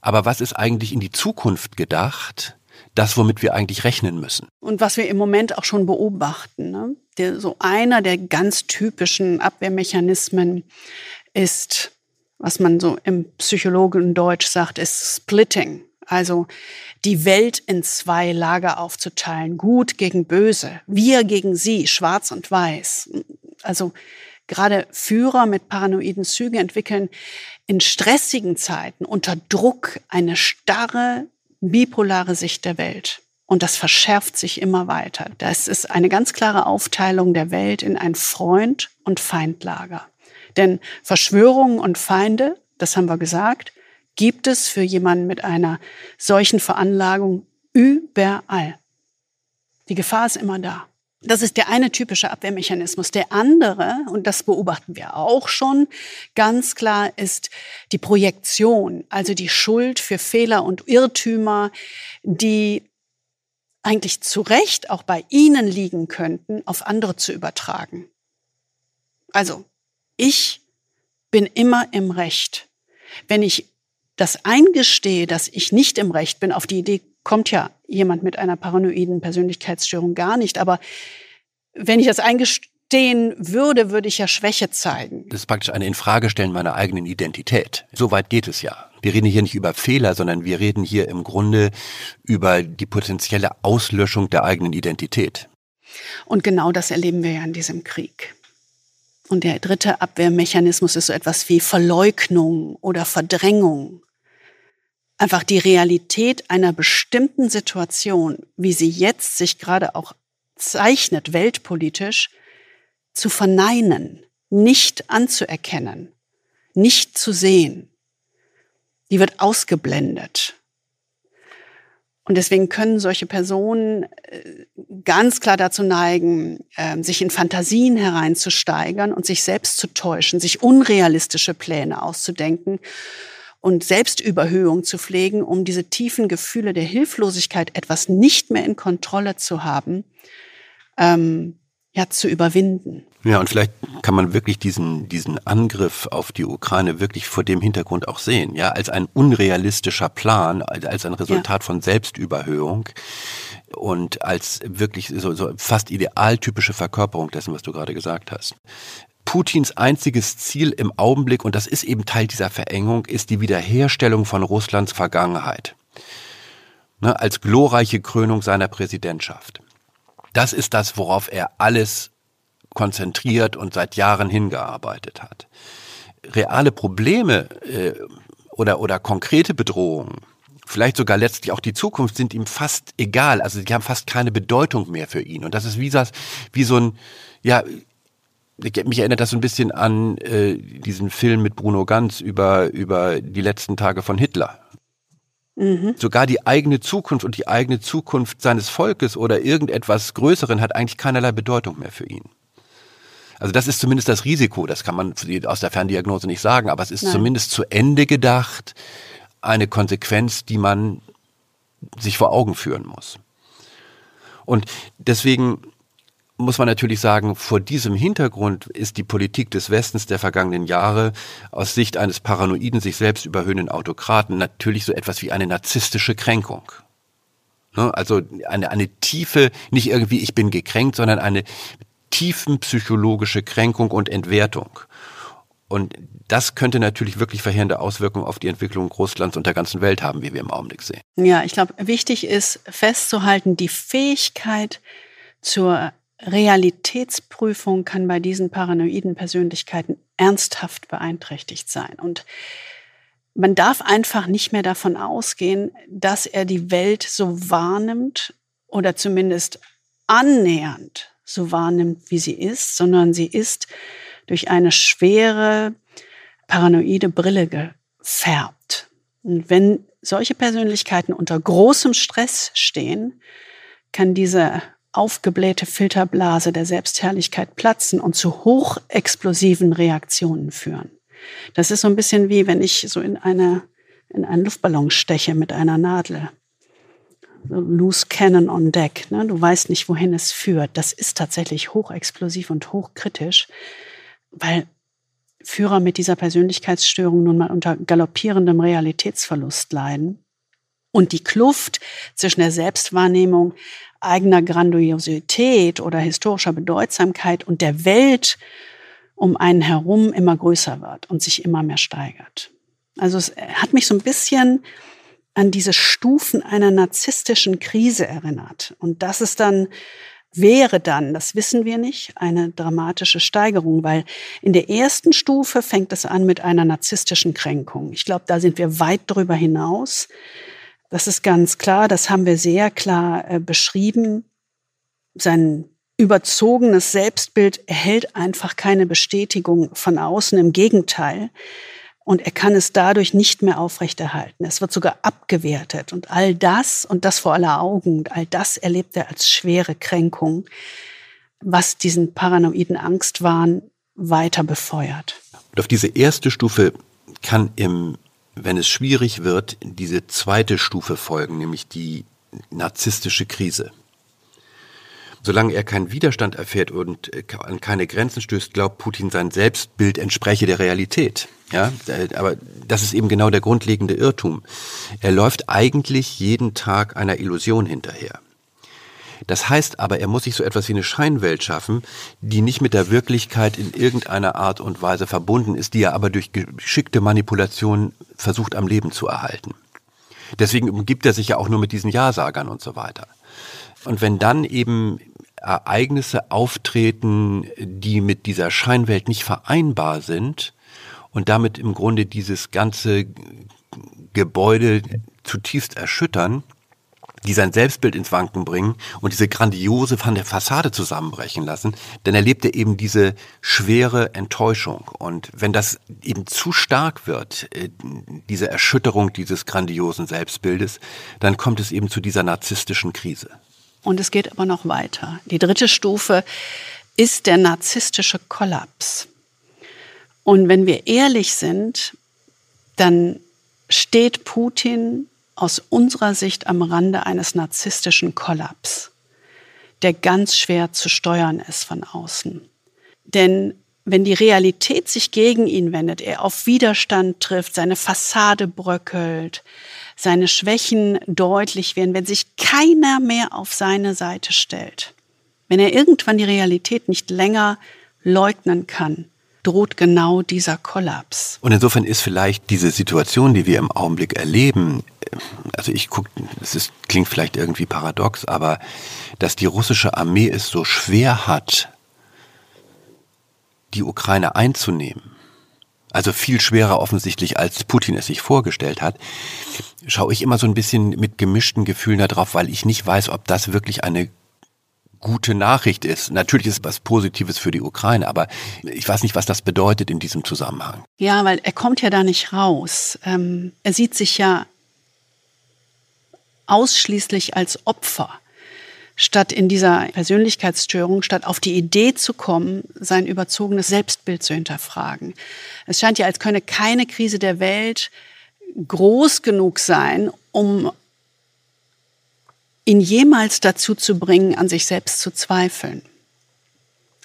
Aber was ist eigentlich in die Zukunft gedacht? Das, womit wir eigentlich rechnen müssen. Und was wir im Moment auch schon beobachten. Ne? der, so einer der ganz typischen Abwehrmechanismen ist, was man so im Psychologen Deutsch sagt, ist Splitting. Also die Welt in zwei Lager aufzuteilen. Gut gegen böse. Wir gegen sie. Schwarz und weiß. Also gerade Führer mit paranoiden Zügen entwickeln in stressigen Zeiten unter Druck eine starre, bipolare Sicht der Welt. Und das verschärft sich immer weiter. Das ist eine ganz klare Aufteilung der Welt in ein Freund- und Feindlager. Denn Verschwörungen und Feinde, das haben wir gesagt, gibt es für jemanden mit einer solchen Veranlagung überall. Die Gefahr ist immer da. Das ist der eine typische Abwehrmechanismus. Der andere, und das beobachten wir auch schon, ganz klar ist die Projektion, also die Schuld für Fehler und Irrtümer, die eigentlich zu Recht auch bei Ihnen liegen könnten, auf andere zu übertragen. Also, ich bin immer im Recht. Wenn ich das eingestehe, dass ich nicht im Recht bin, auf die Idee kommt ja jemand mit einer paranoiden Persönlichkeitsstörung gar nicht, aber wenn ich das eingestehen würde, würde ich ja Schwäche zeigen. Das ist praktisch eine Infragestellen meiner eigenen Identität. So weit geht es ja. Wir reden hier nicht über Fehler, sondern wir reden hier im Grunde über die potenzielle Auslöschung der eigenen Identität. Und genau das erleben wir ja in diesem Krieg. Und der dritte Abwehrmechanismus ist so etwas wie Verleugnung oder Verdrängung. Einfach die Realität einer bestimmten Situation, wie sie jetzt sich gerade auch zeichnet, weltpolitisch, zu verneinen, nicht anzuerkennen, nicht zu sehen die wird ausgeblendet. Und deswegen können solche Personen äh, ganz klar dazu neigen, ähm, sich in Fantasien hereinzusteigern und sich selbst zu täuschen, sich unrealistische Pläne auszudenken und Selbstüberhöhung zu pflegen, um diese tiefen Gefühle der Hilflosigkeit, etwas nicht mehr in Kontrolle zu haben, ähm, ja, zu überwinden. Ja, und vielleicht kann man wirklich diesen, diesen Angriff auf die Ukraine wirklich vor dem Hintergrund auch sehen, ja, als ein unrealistischer Plan, als ein Resultat ja. von Selbstüberhöhung und als wirklich so, so fast idealtypische Verkörperung dessen, was du gerade gesagt hast. Putins einziges Ziel im Augenblick, und das ist eben Teil dieser Verengung, ist die Wiederherstellung von Russlands Vergangenheit. Ne, als glorreiche Krönung seiner Präsidentschaft. Das ist das, worauf er alles konzentriert und seit Jahren hingearbeitet hat. Reale Probleme äh, oder, oder konkrete Bedrohungen, vielleicht sogar letztlich auch die Zukunft, sind ihm fast egal. Also die haben fast keine Bedeutung mehr für ihn. Und das ist wie, das, wie so ein, ja, mich erinnert das so ein bisschen an äh, diesen Film mit Bruno Ganz über, über die letzten Tage von Hitler. Mhm. Sogar die eigene Zukunft und die eigene Zukunft seines Volkes oder irgendetwas Größeren hat eigentlich keinerlei Bedeutung mehr für ihn. Also das ist zumindest das Risiko, das kann man aus der Ferndiagnose nicht sagen, aber es ist Nein. zumindest zu Ende gedacht eine Konsequenz, die man sich vor Augen führen muss. Und deswegen muss man natürlich sagen, vor diesem Hintergrund ist die Politik des Westens der vergangenen Jahre aus Sicht eines paranoiden, sich selbst überhöhenden Autokraten natürlich so etwas wie eine narzisstische Kränkung. Ne? Also eine, eine tiefe, nicht irgendwie ich bin gekränkt, sondern eine tiefenpsychologische Kränkung und Entwertung. Und das könnte natürlich wirklich verheerende Auswirkungen auf die Entwicklung Russlands und der ganzen Welt haben, wie wir im Augenblick sehen. Ja, ich glaube, wichtig ist festzuhalten, die Fähigkeit zur Realitätsprüfung kann bei diesen paranoiden Persönlichkeiten ernsthaft beeinträchtigt sein. Und man darf einfach nicht mehr davon ausgehen, dass er die Welt so wahrnimmt oder zumindest annähernd so wahrnimmt, wie sie ist, sondern sie ist durch eine schwere paranoide Brille gefärbt. Und wenn solche Persönlichkeiten unter großem Stress stehen, kann diese aufgeblähte Filterblase der Selbstherrlichkeit platzen und zu hochexplosiven Reaktionen führen. Das ist so ein bisschen wie wenn ich so in eine in einen Luftballon steche mit einer Nadel loose cannon on deck. Ne? Du weißt nicht, wohin es führt. Das ist tatsächlich hochexplosiv und hochkritisch, weil Führer mit dieser Persönlichkeitsstörung nun mal unter galoppierendem Realitätsverlust leiden. Und die Kluft zwischen der Selbstwahrnehmung eigener Grandiosität oder historischer Bedeutsamkeit und der Welt um einen herum immer größer wird und sich immer mehr steigert. Also es hat mich so ein bisschen an diese Stufen einer narzisstischen Krise erinnert. Und das ist dann wäre dann, das wissen wir nicht, eine dramatische Steigerung, weil in der ersten Stufe fängt es an mit einer narzisstischen Kränkung. Ich glaube, da sind wir weit darüber hinaus. Das ist ganz klar, das haben wir sehr klar äh, beschrieben. Sein überzogenes Selbstbild erhält einfach keine Bestätigung von außen. Im Gegenteil, und er kann es dadurch nicht mehr aufrechterhalten. Es wird sogar abgewertet und all das und das vor aller Augen, all das erlebt er als schwere Kränkung, was diesen paranoiden Angstwahn weiter befeuert. Und auf diese erste Stufe kann im, wenn es schwierig wird, diese zweite Stufe folgen, nämlich die narzisstische Krise. Solange er keinen Widerstand erfährt und äh, an keine Grenzen stößt, glaubt Putin, sein Selbstbild entspreche der Realität. Ja, aber das ist eben genau der grundlegende Irrtum. Er läuft eigentlich jeden Tag einer Illusion hinterher. Das heißt aber, er muss sich so etwas wie eine Scheinwelt schaffen, die nicht mit der Wirklichkeit in irgendeiner Art und Weise verbunden ist, die er aber durch geschickte Manipulation versucht am Leben zu erhalten. Deswegen umgibt er sich ja auch nur mit diesen Ja-Sagern und so weiter. Und wenn dann eben Ereignisse auftreten, die mit dieser Scheinwelt nicht vereinbar sind und damit im Grunde dieses ganze Gebäude zutiefst erschüttern, die sein Selbstbild ins Wanken bringen und diese grandiose von der Fassade zusammenbrechen lassen, dann erlebt er eben diese schwere Enttäuschung. Und wenn das eben zu stark wird, äh, diese Erschütterung dieses grandiosen Selbstbildes, dann kommt es eben zu dieser narzisstischen Krise. Und es geht aber noch weiter. Die dritte Stufe ist der narzisstische Kollaps. Und wenn wir ehrlich sind, dann steht Putin aus unserer Sicht am Rande eines narzisstischen Kollaps, der ganz schwer zu steuern ist von außen. Denn wenn die Realität sich gegen ihn wendet, er auf Widerstand trifft, seine Fassade bröckelt, seine Schwächen deutlich werden, wenn sich keiner mehr auf seine Seite stellt, wenn er irgendwann die Realität nicht länger leugnen kann, droht genau dieser Kollaps. Und insofern ist vielleicht diese Situation, die wir im Augenblick erleben, also ich gucke, es ist, klingt vielleicht irgendwie paradox, aber dass die russische Armee es so schwer hat, die Ukraine einzunehmen, also viel schwerer offensichtlich, als Putin es sich vorgestellt hat, schaue ich immer so ein bisschen mit gemischten Gefühlen darauf, weil ich nicht weiß, ob das wirklich eine gute Nachricht ist. Natürlich ist es was Positives für die Ukraine, aber ich weiß nicht, was das bedeutet in diesem Zusammenhang. Ja, weil er kommt ja da nicht raus. Ähm, er sieht sich ja ausschließlich als Opfer statt in dieser Persönlichkeitsstörung, statt auf die Idee zu kommen, sein überzogenes Selbstbild zu hinterfragen. Es scheint ja, als könne keine Krise der Welt groß genug sein, um ihn jemals dazu zu bringen, an sich selbst zu zweifeln.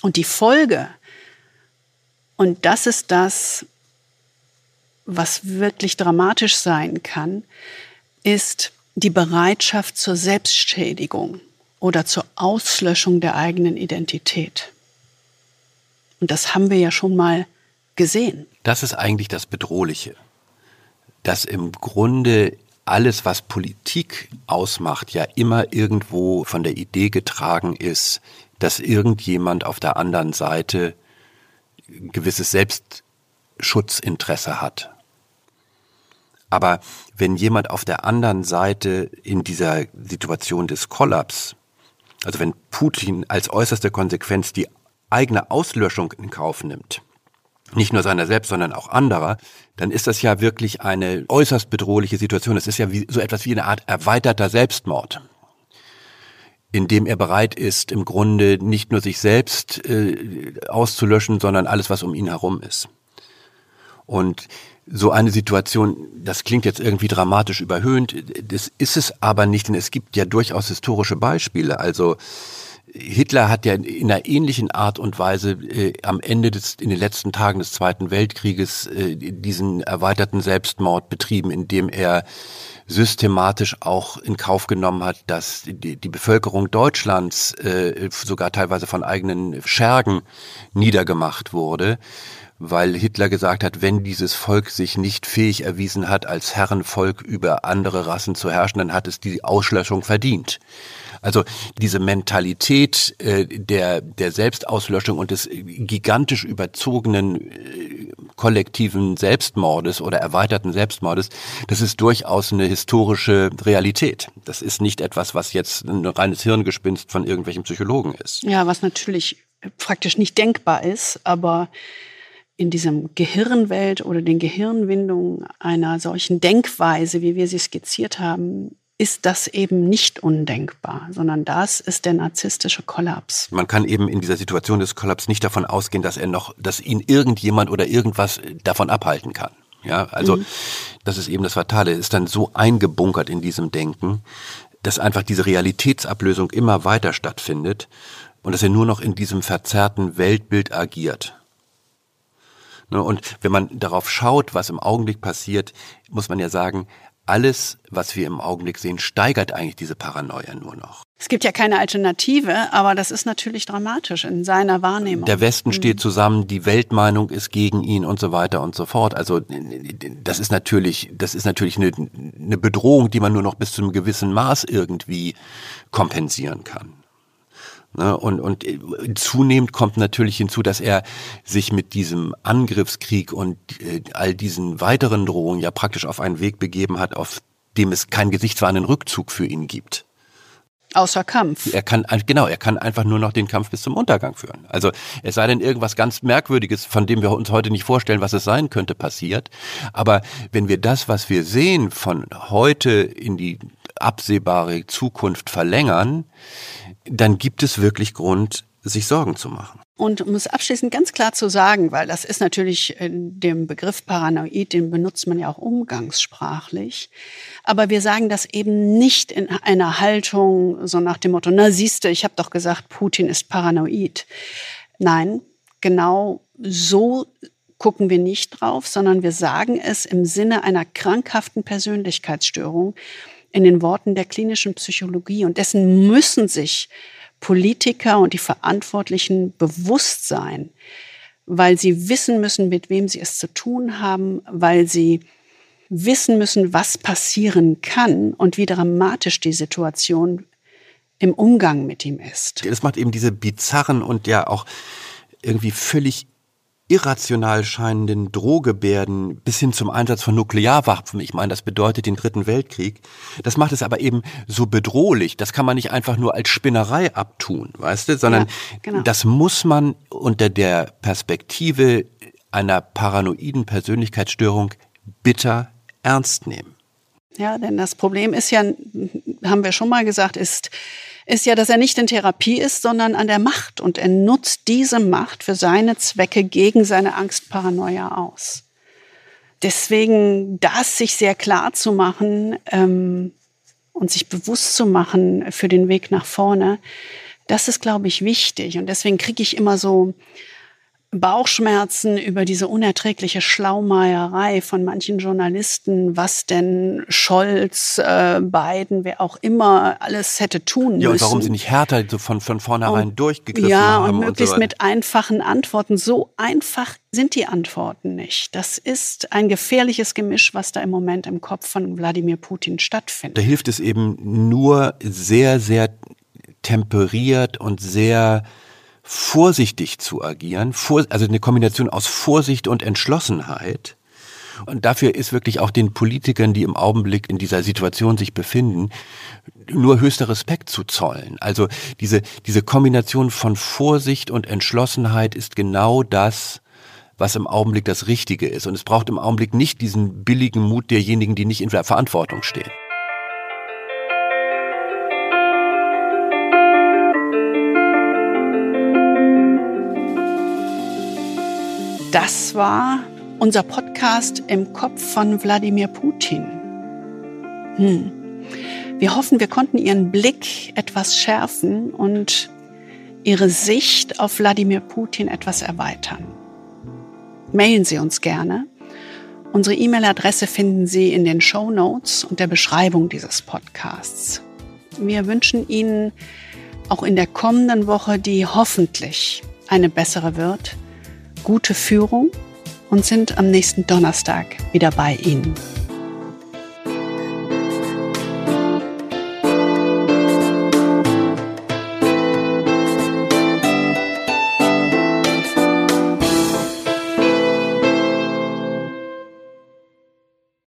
Und die Folge, und das ist das, was wirklich dramatisch sein kann, ist die Bereitschaft zur Selbstschädigung oder zur Auslöschung der eigenen Identität. Und das haben wir ja schon mal gesehen. Das ist eigentlich das Bedrohliche, dass im Grunde alles, was Politik ausmacht, ja immer irgendwo von der Idee getragen ist, dass irgendjemand auf der anderen Seite ein gewisses Selbstschutzinteresse hat. Aber wenn jemand auf der anderen Seite in dieser Situation des Kollaps also wenn Putin als äußerste Konsequenz die eigene Auslöschung in Kauf nimmt, nicht nur seiner selbst, sondern auch anderer, dann ist das ja wirklich eine äußerst bedrohliche Situation. Es ist ja wie, so etwas wie eine Art erweiterter Selbstmord, in dem er bereit ist, im Grunde nicht nur sich selbst äh, auszulöschen, sondern alles, was um ihn herum ist. Und so eine Situation, das klingt jetzt irgendwie dramatisch überhöhnt, das ist es aber nicht, denn es gibt ja durchaus historische Beispiele. Also Hitler hat ja in einer ähnlichen Art und Weise äh, am Ende des, in den letzten Tagen des Zweiten Weltkrieges äh, diesen erweiterten Selbstmord betrieben, indem er systematisch auch in Kauf genommen hat, dass die, die Bevölkerung Deutschlands äh, sogar teilweise von eigenen Schergen niedergemacht wurde weil Hitler gesagt hat, wenn dieses Volk sich nicht fähig erwiesen hat, als Herrenvolk über andere Rassen zu herrschen, dann hat es die Auslöschung verdient. Also diese Mentalität äh, der, der Selbstauslöschung und des gigantisch überzogenen äh, kollektiven Selbstmordes oder erweiterten Selbstmordes, das ist durchaus eine historische Realität. Das ist nicht etwas, was jetzt ein reines Hirngespinst von irgendwelchen Psychologen ist. Ja, was natürlich praktisch nicht denkbar ist, aber in diesem Gehirnwelt oder den Gehirnwindungen einer solchen Denkweise, wie wir sie skizziert haben, ist das eben nicht undenkbar, sondern das ist der narzisstische Kollaps. Man kann eben in dieser Situation des Kollaps nicht davon ausgehen, dass er noch, dass ihn irgendjemand oder irgendwas davon abhalten kann. Ja, also mhm. das ist eben das Fatale. Ist dann so eingebunkert in diesem Denken, dass einfach diese Realitätsablösung immer weiter stattfindet und dass er nur noch in diesem verzerrten Weltbild agiert. Ne, und wenn man darauf schaut, was im Augenblick passiert, muss man ja sagen, alles, was wir im Augenblick sehen, steigert eigentlich diese Paranoia nur noch. Es gibt ja keine Alternative, aber das ist natürlich dramatisch in seiner Wahrnehmung. Der Westen mhm. steht zusammen, die Weltmeinung ist gegen ihn und so weiter und so fort. Also das ist natürlich, das ist natürlich eine, eine Bedrohung, die man nur noch bis zu einem gewissen Maß irgendwie kompensieren kann. Ne? Und, und äh, zunehmend kommt natürlich hinzu, dass er sich mit diesem Angriffskrieg und äh, all diesen weiteren Drohungen ja praktisch auf einen Weg begeben hat, auf dem es keinen gesichtswahrenden Rückzug für ihn gibt. Außer Kampf. Er kann, genau, er kann einfach nur noch den Kampf bis zum Untergang führen. Also es sei denn irgendwas ganz Merkwürdiges, von dem wir uns heute nicht vorstellen, was es sein könnte, passiert. Aber wenn wir das, was wir sehen, von heute in die absehbare Zukunft verlängern, dann gibt es wirklich Grund, sich Sorgen zu machen. Und um es abschließend ganz klar zu sagen, weil das ist natürlich dem Begriff Paranoid, den benutzt man ja auch umgangssprachlich. Aber wir sagen das eben nicht in einer Haltung so nach dem Motto, na siehste, ich habe doch gesagt, Putin ist paranoid. Nein, genau so gucken wir nicht drauf, sondern wir sagen es im Sinne einer krankhaften Persönlichkeitsstörung in den Worten der klinischen Psychologie. Und dessen müssen sich Politiker und die Verantwortlichen bewusst sein, weil sie wissen müssen, mit wem sie es zu tun haben, weil sie wissen müssen, was passieren kann und wie dramatisch die Situation im Umgang mit ihm ist. Das macht eben diese bizarren und ja auch irgendwie völlig irrational scheinenden Drohgebärden bis hin zum Einsatz von Nuklearwaffen, ich meine, das bedeutet den Dritten Weltkrieg, das macht es aber eben so bedrohlich. Das kann man nicht einfach nur als Spinnerei abtun, weißt du, sondern ja, genau. das muss man unter der Perspektive einer paranoiden Persönlichkeitsstörung bitter ernst nehmen. Ja, denn das Problem ist ja, haben wir schon mal gesagt, ist, ist ja, dass er nicht in Therapie ist, sondern an der Macht. Und er nutzt diese Macht für seine Zwecke gegen seine Angstparanoia aus. Deswegen das sich sehr klar zu machen ähm, und sich bewusst zu machen für den Weg nach vorne, das ist, glaube ich, wichtig. Und deswegen kriege ich immer so Bauchschmerzen über diese unerträgliche Schlaumeierei von manchen Journalisten, was denn Scholz, äh, Biden, wer auch immer alles hätte tun müssen. Ja, und warum sie nicht härter so von, von vornherein und, durchgegriffen ja, haben. Ja, und möglichst und so mit einfachen Antworten. So einfach sind die Antworten nicht. Das ist ein gefährliches Gemisch, was da im Moment im Kopf von Wladimir Putin stattfindet. Da hilft es eben nur sehr, sehr temperiert und sehr vorsichtig zu agieren, vor, also eine Kombination aus Vorsicht und Entschlossenheit. Und dafür ist wirklich auch den Politikern, die im Augenblick in dieser Situation sich befinden, nur höchster Respekt zu zollen. Also diese, diese Kombination von Vorsicht und Entschlossenheit ist genau das, was im Augenblick das Richtige ist. Und es braucht im Augenblick nicht diesen billigen Mut derjenigen, die nicht in Verantwortung stehen. Das war unser Podcast im Kopf von Wladimir Putin. Hm. Wir hoffen, wir konnten Ihren Blick etwas schärfen und Ihre Sicht auf Wladimir Putin etwas erweitern. Mailen Sie uns gerne. Unsere E-Mail-Adresse finden Sie in den Show Notes und der Beschreibung dieses Podcasts. Wir wünschen Ihnen auch in der kommenden Woche, die hoffentlich eine bessere wird, gute Führung und sind am nächsten Donnerstag wieder bei Ihnen.